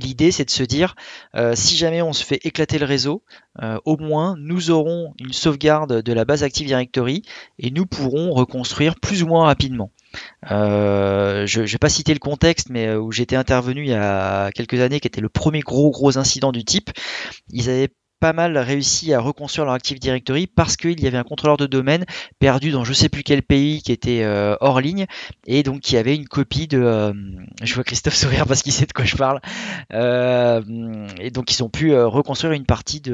L'idée, c'est de se dire, euh, si jamais on se fait éclater le réseau, euh, au moins nous aurons une sauvegarde de la base Active Directory et nous pourrons reconstruire plus ou moins rapidement. Euh, je ne vais pas citer le contexte, mais où j'étais intervenu il y a quelques années, qui était le premier gros gros incident du type. Ils avaient pas mal réussi à reconstruire leur Active Directory parce qu'il y avait un contrôleur de domaine perdu dans je sais plus quel pays qui était euh, hors ligne et donc qui avait une copie de euh, je vois Christophe sourire parce qu'il sait de quoi je parle euh, et donc ils ont pu reconstruire une partie du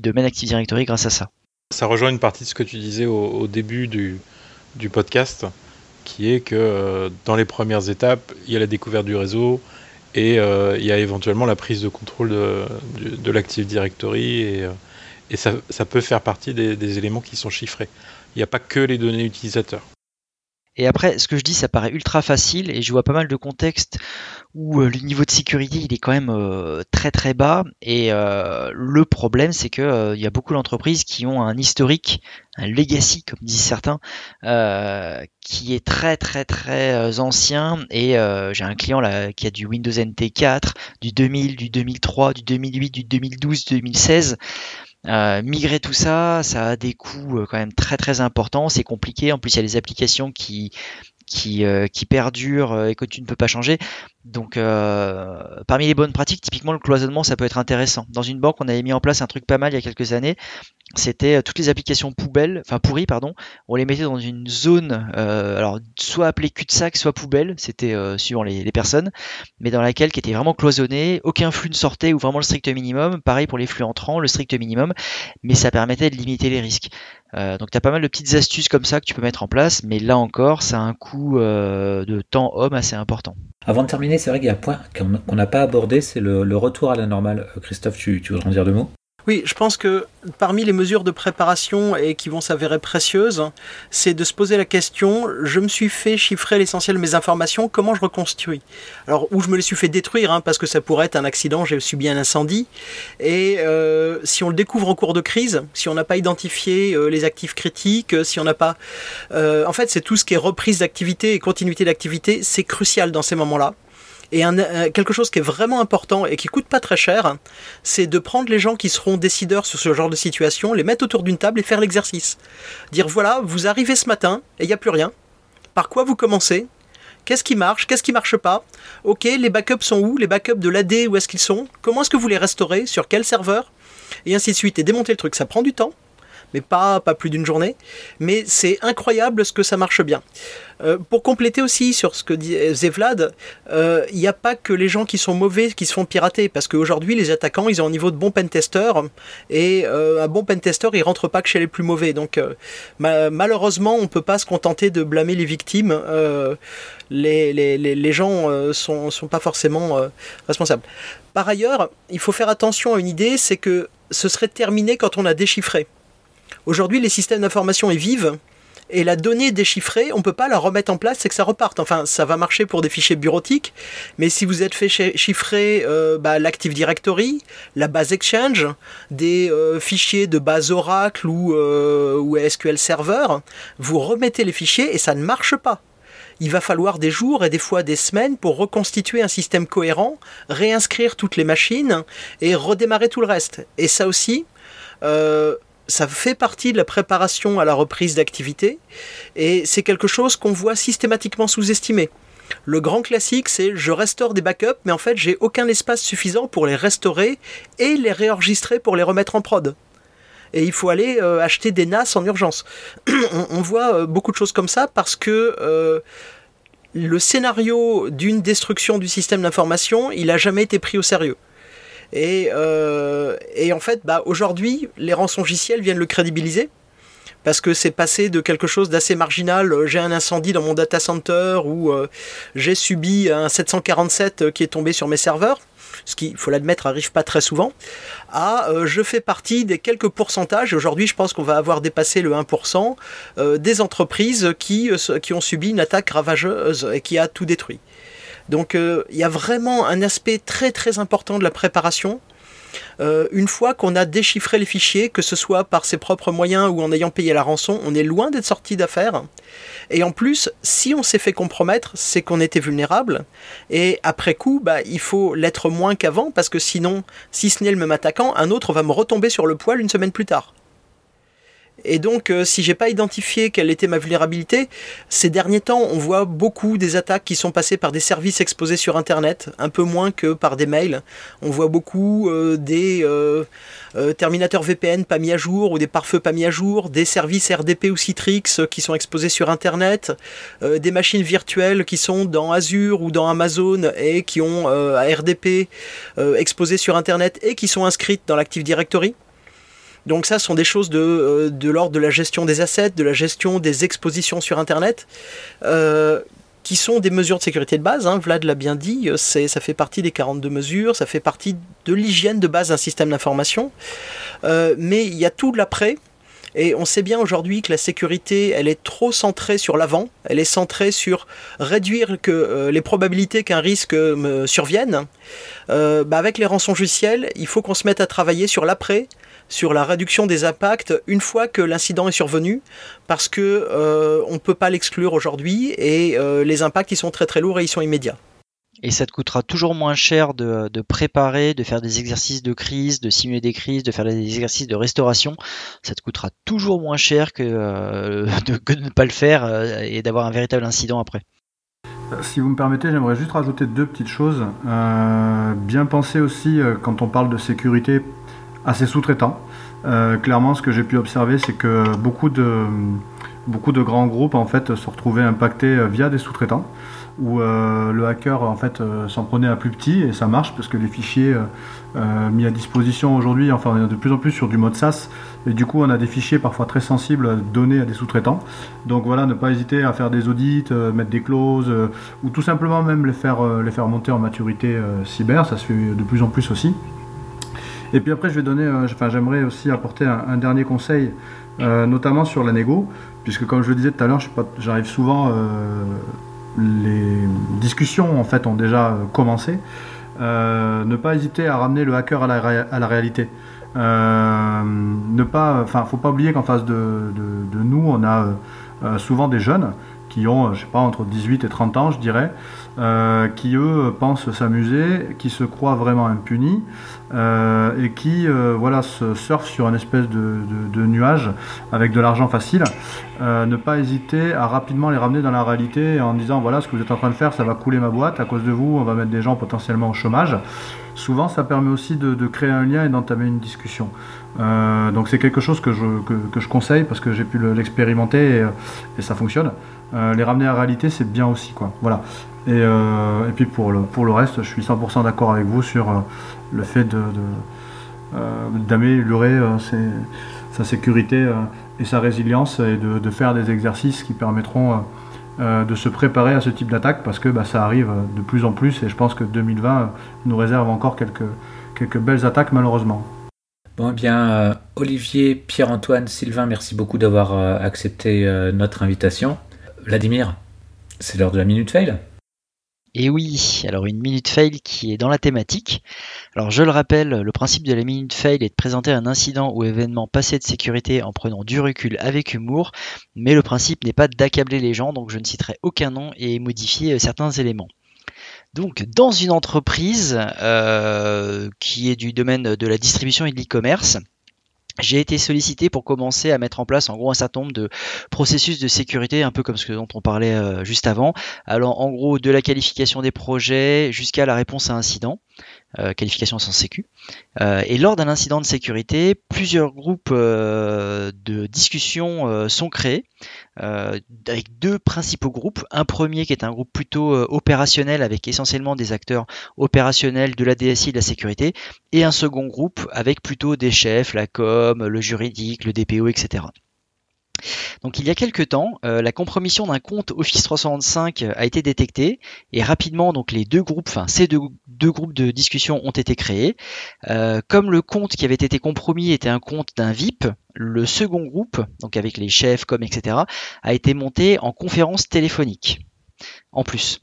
domaine Active Directory grâce à ça. Ça rejoint une partie de ce que tu disais au, début du, podcast qui est que dans les premières étapes il y a la découverte du réseau et euh, il y a éventuellement la prise de contrôle de, l'Active Directory et, euh, ça, peut faire partie des, éléments qui sont chiffrés. Il n'y a pas que les données utilisateurs. Et après, ce que je dis, ça paraît ultra facile et je vois pas mal de contextes où euh, le niveau de sécurité il est quand même euh, très très bas. Et euh, le problème, c'est que il y a beaucoup d'entreprises qui ont un historique, un legacy comme disent certains, qui est très très très ancien. Et j'ai un client là qui a du Windows NT 4, du 2000, du 2003, du 2008, du 2012, du 2016. Euh, migrer tout ça, ça a des coûts euh, quand même très très importants, c'est compliqué. En plus, il y a des applications qui qui, euh, qui perdurent et que tu ne peux pas changer. Donc, euh, parmi les bonnes pratiques, typiquement le cloisonnement, ça peut être intéressant. Dans une banque, on avait mis en place un truc pas mal il y a quelques années. C'était euh, toutes les applications poubelles, enfin pourries, pardon. On les mettait dans une zone, euh, alors soit appelée cul-de-sac, soit poubelle, c'était suivant les, personnes, mais dans laquelle qui était vraiment cloisonnée, aucun flux ne sortait ou vraiment le strict minimum. Pareil pour les flux entrants, le strict minimum, mais ça permettait de limiter les risques. Donc tu as pas mal de petites astuces comme ça que tu peux mettre en place, mais là encore, ça a un coût de temps homme assez important. Avant de terminer, c'est vrai qu'il y a un point qu'on n'a pas abordé, c'est le, retour à la normale. Euh, Christophe, tu, tu voudrais en dire deux mots? Oui, je pense que parmi les mesures de préparation et qui vont s'avérer précieuses, c'est de se poser la question je me suis fait chiffrer l'essentiel de mes informations, comment je reconstruis? Alors, où je me les suis fait détruire, hein, parce que ça pourrait être un accident, j'ai subi un incendie. Et euh, si on le découvre en cours de crise, si on n'a pas identifié euh, les actifs critiques, euh, si on n'a pas. en fait, c'est tout ce qui est reprise d'activité et continuité d'activité, c'est crucial dans ces moments-là. Et euh, quelque chose qui est vraiment important et qui coûte pas très cher, c'est de prendre les gens qui seront décideurs sur ce genre de situation, les mettre autour d'une table et faire l'exercice. Dire voilà, vous arrivez ce matin et il n'y a plus rien. Par quoi vous commencez? Qu'est-ce qui marche? Qu'est-ce qui marche pas? Ok, les backups sont où? Les backups de l'AD, où est-ce qu'ils sont? Comment est-ce que vous les restaurez? Sur quel serveur? Et ainsi de suite. Et démonter le truc, ça prend du temps mais pas, plus d'une journée. Mais c'est incroyable ce que ça marche bien. Euh, pour compléter aussi sur ce que dit Zevlad, euh, il n'y a pas que les gens qui sont mauvais qui se font pirater, parce qu'aujourd'hui les attaquants ils ont un niveau de bon pentester, et euh, un bon pentester il rentre pas que chez les plus mauvais. Donc malheureusement on ne peut pas se contenter de blâmer les victimes. Les, gens ne sont, sont, pas forcément responsables. Par ailleurs, il faut faire attention à une idée, c'est que ce serait terminé quand on a déchiffré. Aujourd'hui, les systèmes d'information est vivent et la donnée déchiffrée, on ne peut pas la remettre en place, c'est que ça reparte. Enfin, ça va marcher pour des fichiers bureautiques, mais si vous êtes fait chiffrer euh, bah, l'Active Directory, la base Exchange, des euh, fichiers de base Oracle ou, euh, ou SQL Server, vous remettez les fichiers et ça ne marche pas. Il va falloir des jours et des fois des semaines pour reconstituer un système cohérent, réinscrire toutes les machines et redémarrer tout le reste. Et ça aussi, ça fait partie de la préparation à la reprise d'activité et c'est quelque chose qu'on voit systématiquement sous-estimé. Le grand classique, c'est je restaure des backups, mais en fait, j'ai aucun espace suffisant pour les restaurer et les réenregistrer pour les remettre en prod. Et il faut aller euh, acheter des NAS en urgence. (clears throat) on, voit euh, beaucoup de choses comme ça parce que euh, le scénario d'une destruction du système d'information, il n'a jamais été pris au sérieux. Euh, et, en fait, bah, aujourd'hui, les rançongiciels viennent le crédibiliser parce que c'est passé de quelque chose d'assez marginal. Euh, j'ai un incendie dans mon data center ou euh, j'ai subi un 747 qui est tombé sur mes serveurs, ce qui, il faut l'admettre, arrive pas très souvent, à je fais partie des quelques pourcentages, et aujourd'hui je pense qu'on va avoir dépassé le 1%, des entreprises qui, qui ont subi une attaque ravageuse et qui a tout détruit. Donc euh, il y a vraiment un aspect très très important de la préparation. Euh, une fois qu'on a déchiffré les fichiers, que ce soit par ses propres moyens ou en ayant payé la rançon, on est loin d'être sorti d'affaire. Et en plus, si on s'est fait compromettre, c'est qu'on était vulnérable. Et après coup, bah, il faut l'être moins qu'avant, parce que sinon, si ce n'est le même attaquant, un autre va me retomber sur le poil une semaine plus tard. Et donc, euh, si j'ai pas identifié quelle était ma vulnérabilité, ces derniers temps, on voit beaucoup des attaques qui sont passées par des services exposés sur Internet, un peu moins que par des mails. On voit beaucoup euh, des euh, terminateurs VPN pas mis à jour ou des pare-feux pas mis à jour, des services RDP ou Citrix qui sont exposés sur Internet, des machines virtuelles qui sont dans Azure ou dans Amazon et qui ont un RDP exposé sur Internet et qui sont inscrites dans l'Active Directory. Donc ça, ce sont des choses de, euh, de l'ordre de la gestion des assets, de la gestion des expositions sur Internet, euh, qui sont des mesures de sécurité de base. Hein. Vlad l'a bien dit, euh, ça fait partie des 42 mesures, ça fait partie de l'hygiène de base d'un système d'information. mais il y a tout l'après. Et on sait bien aujourd'hui que la sécurité, elle est trop centrée sur l'avant, elle est centrée sur réduire les probabilités qu'un risque survienne. Bah avec les rançons logiciels, il faut qu'on se mette à travailler sur l'après, sur la réduction des impacts une fois que l'incident est survenu, parce que euh, on ne peut pas l'exclure aujourd'hui et euh, les impacts ils sont très très lourds et ils sont immédiats. Et ça te coûtera toujours moins cher de, préparer, de faire des exercices de crise, de simuler des crises, de faire des exercices de restauration. Ça te coûtera toujours moins cher que, euh, (laughs) de, ne pas le faire et d'avoir un véritable incident après. Si vous me permettez, j'aimerais juste rajouter deux petites choses. bien penser aussi, quand on parle de sécurité, à ses sous-traitants. Euh, clairement, ce que j'ai pu observer, c'est que beaucoup de, beaucoup de grands groupes en fait, se retrouvaient impactés euh, via des sous-traitants, où euh, le hacker en fait, s'en prenait à plus petit, et ça marche parce que les fichiers mis à disposition aujourd'hui, enfin de plus en plus sur du mode SaaS, et du coup on a des fichiers parfois très sensibles donnés à des sous-traitants. Donc voilà, ne pas hésiter à faire des audits, mettre des clauses, ou tout simplement même les faire, les faire monter en maturité cyber, ça se fait de plus en plus aussi. Et puis après, je vais donner, enfin, j'aimerais aussi apporter un, dernier conseil, notamment sur la négo, puisque comme je le disais tout à l'heure, j'arrive souvent, les discussions en fait ont déjà commencé. ne pas hésiter à ramener le hacker à la, réalité. Euh, ne faut pas oublier qu'en face de, nous, on a euh, souvent des jeunes qui ont, je sais pas, entre 18 et 30 ans, je dirais, euh, qui eux pensent s'amuser, qui se croient vraiment impunis et qui, voilà, se surfent sur une espèce de, nuage avec de l'argent facile. ne pas hésiter à rapidement les ramener dans la réalité en disant voilà, ce que vous êtes en train de faire, ça va couler ma boîte. À cause de vous, on va mettre des gens potentiellement au chômage souvent ça permet aussi de, créer un lien et d'entamer une discussion. Euh, donc c'est quelque chose que je, que, je, conseille parce que j'ai pu l'expérimenter et, ça fonctionne. Euh, les ramener à la réalité, c'est bien aussi. Quoi. Voilà. Et, euh, puis pour pour le reste, je suis 100% d'accord avec vous sur le fait d'améliorer de, sa sécurité et sa résilience et de, faire des exercices qui permettront euh, de se préparer à ce type d'attaque parce que bah, ça arrive de plus en plus et je pense que 2020 nous réserve encore quelques, quelques belles attaques malheureusement. Bon, eh bien, euh, Olivier, Pierre-Antoine, Sylvain, merci beaucoup d'avoir euh, accepté notre invitation. Vladimir, c'est l'heure de la minute fail. Et oui, alors une minute fail qui est dans la thématique. Alors je le rappelle, le principe de la minute fail est de présenter un incident ou événement passé de sécurité en prenant du recul avec humour, mais le principe n'est pas d'accabler les gens, donc je ne citerai aucun nom et modifier euh, certains éléments. Donc, dans une entreprise euh, qui est du domaine de la distribution et de l'e-commerce, j'ai été sollicité pour commencer à mettre en place en gros un certain nombre de processus de sécurité, un peu comme ce dont on parlait euh, juste avant. Alors en gros de la qualification des projets jusqu'à la réponse à incident. Euh, qualification sans sécu. Euh, et lors d'un incident de sécurité, plusieurs groupes euh, de discussion sont créés avec deux principaux groupes. Un premier qui est un groupe plutôt opérationnel avec essentiellement des acteurs opérationnels de la DSI de la sécurité et un second groupe avec plutôt des chefs, la com, le juridique, le DPO, etc. Donc il y a quelques temps, euh, la compromission d'un compte Office 365 a été détectée et rapidement donc les deux groupes, enfin ces deux, groupes de discussion ont été créés. Euh, comme le compte qui avait été compromis était un compte d'un VIP, le second groupe, donc avec les chefs, comme etc., a été monté en conférence téléphonique. En plus.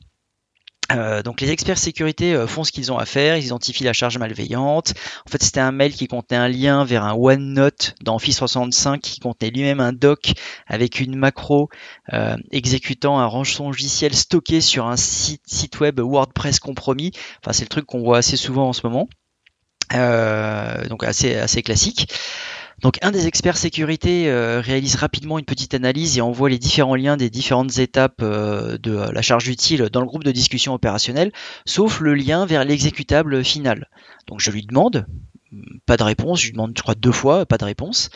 Euh, donc les experts sécurité euh, font ce qu'ils ont à faire, ils identifient la charge malveillante. En fait, c'était un mail qui contenait un lien vers un OneNote dans Office 365 qui contenait lui-même un doc avec une macro euh, exécutant un rançon logiciel stocké sur un site, site web WordPress compromis. Enfin, c'est le truc qu'on voit assez souvent en ce moment. donc assez assez classique. Donc un des experts sécurité euh, réalise rapidement une petite analyse et envoie les différents liens des différentes étapes euh, de la charge utile dans le groupe de discussion opérationnelle, sauf le lien vers l'exécutable final. Donc je lui demande, pas de réponse, je lui demande je crois deux fois, pas de réponse.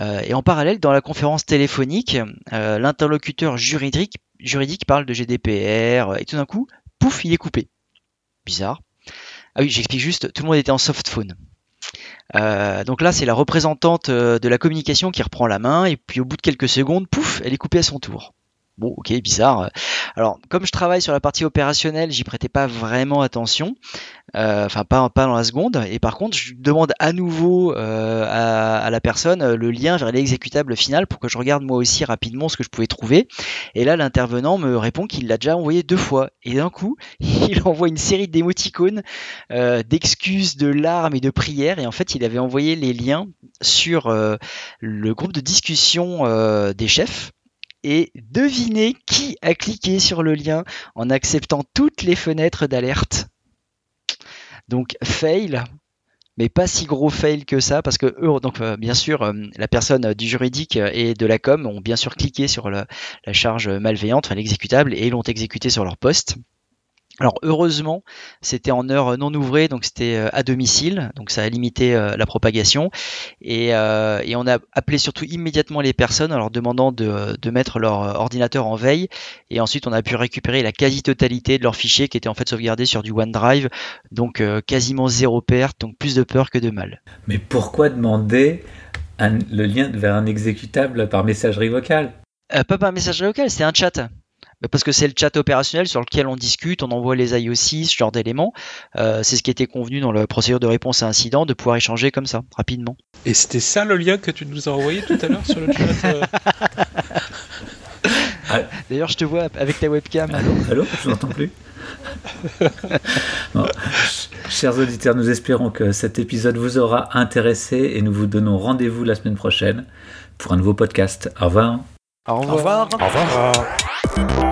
Euh, et en parallèle, dans la conférence téléphonique, l'interlocuteur juridique, juridique parle de GDPR et tout d'un coup, pouf, il est coupé. Bizarre. Ah oui, j'explique juste, tout le monde était en softphone. Euh, donc là, c'est la représentante euh, de la communication qui reprend la main, et puis au bout de quelques secondes, pouf, elle est coupée à son tour. Bon, ok, bizarre. Alors, comme je travaille sur la partie opérationnelle, j'y prêtais pas vraiment attention. Euh, enfin, pas, pas dans la seconde. Et par contre, je demande à nouveau euh, à, la personne euh, le lien vers l'exécutable final pour que je regarde moi aussi rapidement ce que je pouvais trouver. Et là, l'intervenant me répond qu'il l'a déjà envoyé deux fois. Et d'un coup, (laughs) il envoie une série d'émoticônes, d'excuses, de larmes et de prières. Et en fait, il avait envoyé les liens sur le groupe de discussion des chefs et devinez qui a cliqué sur le lien en acceptant toutes les fenêtres d'alerte. Donc fail, mais pas si gros fail que ça parce que euh, bien sûr euh, la personne du juridique et de la com ont bien sûr cliqué sur la, charge malveillante, enfin l'exécutable et l'ont exécuté sur leur poste. Alors heureusement, c'était en heure non ouvrée, donc c'était euh, à domicile, donc ça a limité euh, la propagation. Euh, et, on a appelé surtout immédiatement les personnes en leur demandant de, mettre leur ordinateur en veille. Et ensuite, on a pu récupérer la quasi-totalité de leurs fichiers qui étaient en fait sauvegardés sur du OneDrive, donc quasiment zéro perte, donc plus de peur que de mal. Mais pourquoi demander le lien vers un exécutable par messagerie vocale? Pas par messagerie vocale, c'est un chat. Parce que c'est le chat opérationnel sur lequel on discute, on envoie les IOC, ce genre d'éléments. Euh, c'est ce qui était convenu dans la procédure de réponse à incident, de pouvoir échanger comme ça, rapidement. Et c'était ça le lien que tu nous as envoyé tout à l'heure sur le chat euh (laughs) ah. D'ailleurs, je te vois avec ta webcam. Allô, allô, je n'entends plus. Chers auditeurs, nous espérons que cet épisode vous aura intéressé et nous vous donnons rendez-vous la semaine prochaine pour un nouveau podcast. Au revoir. Au revoir. Au revoir. Au revoir.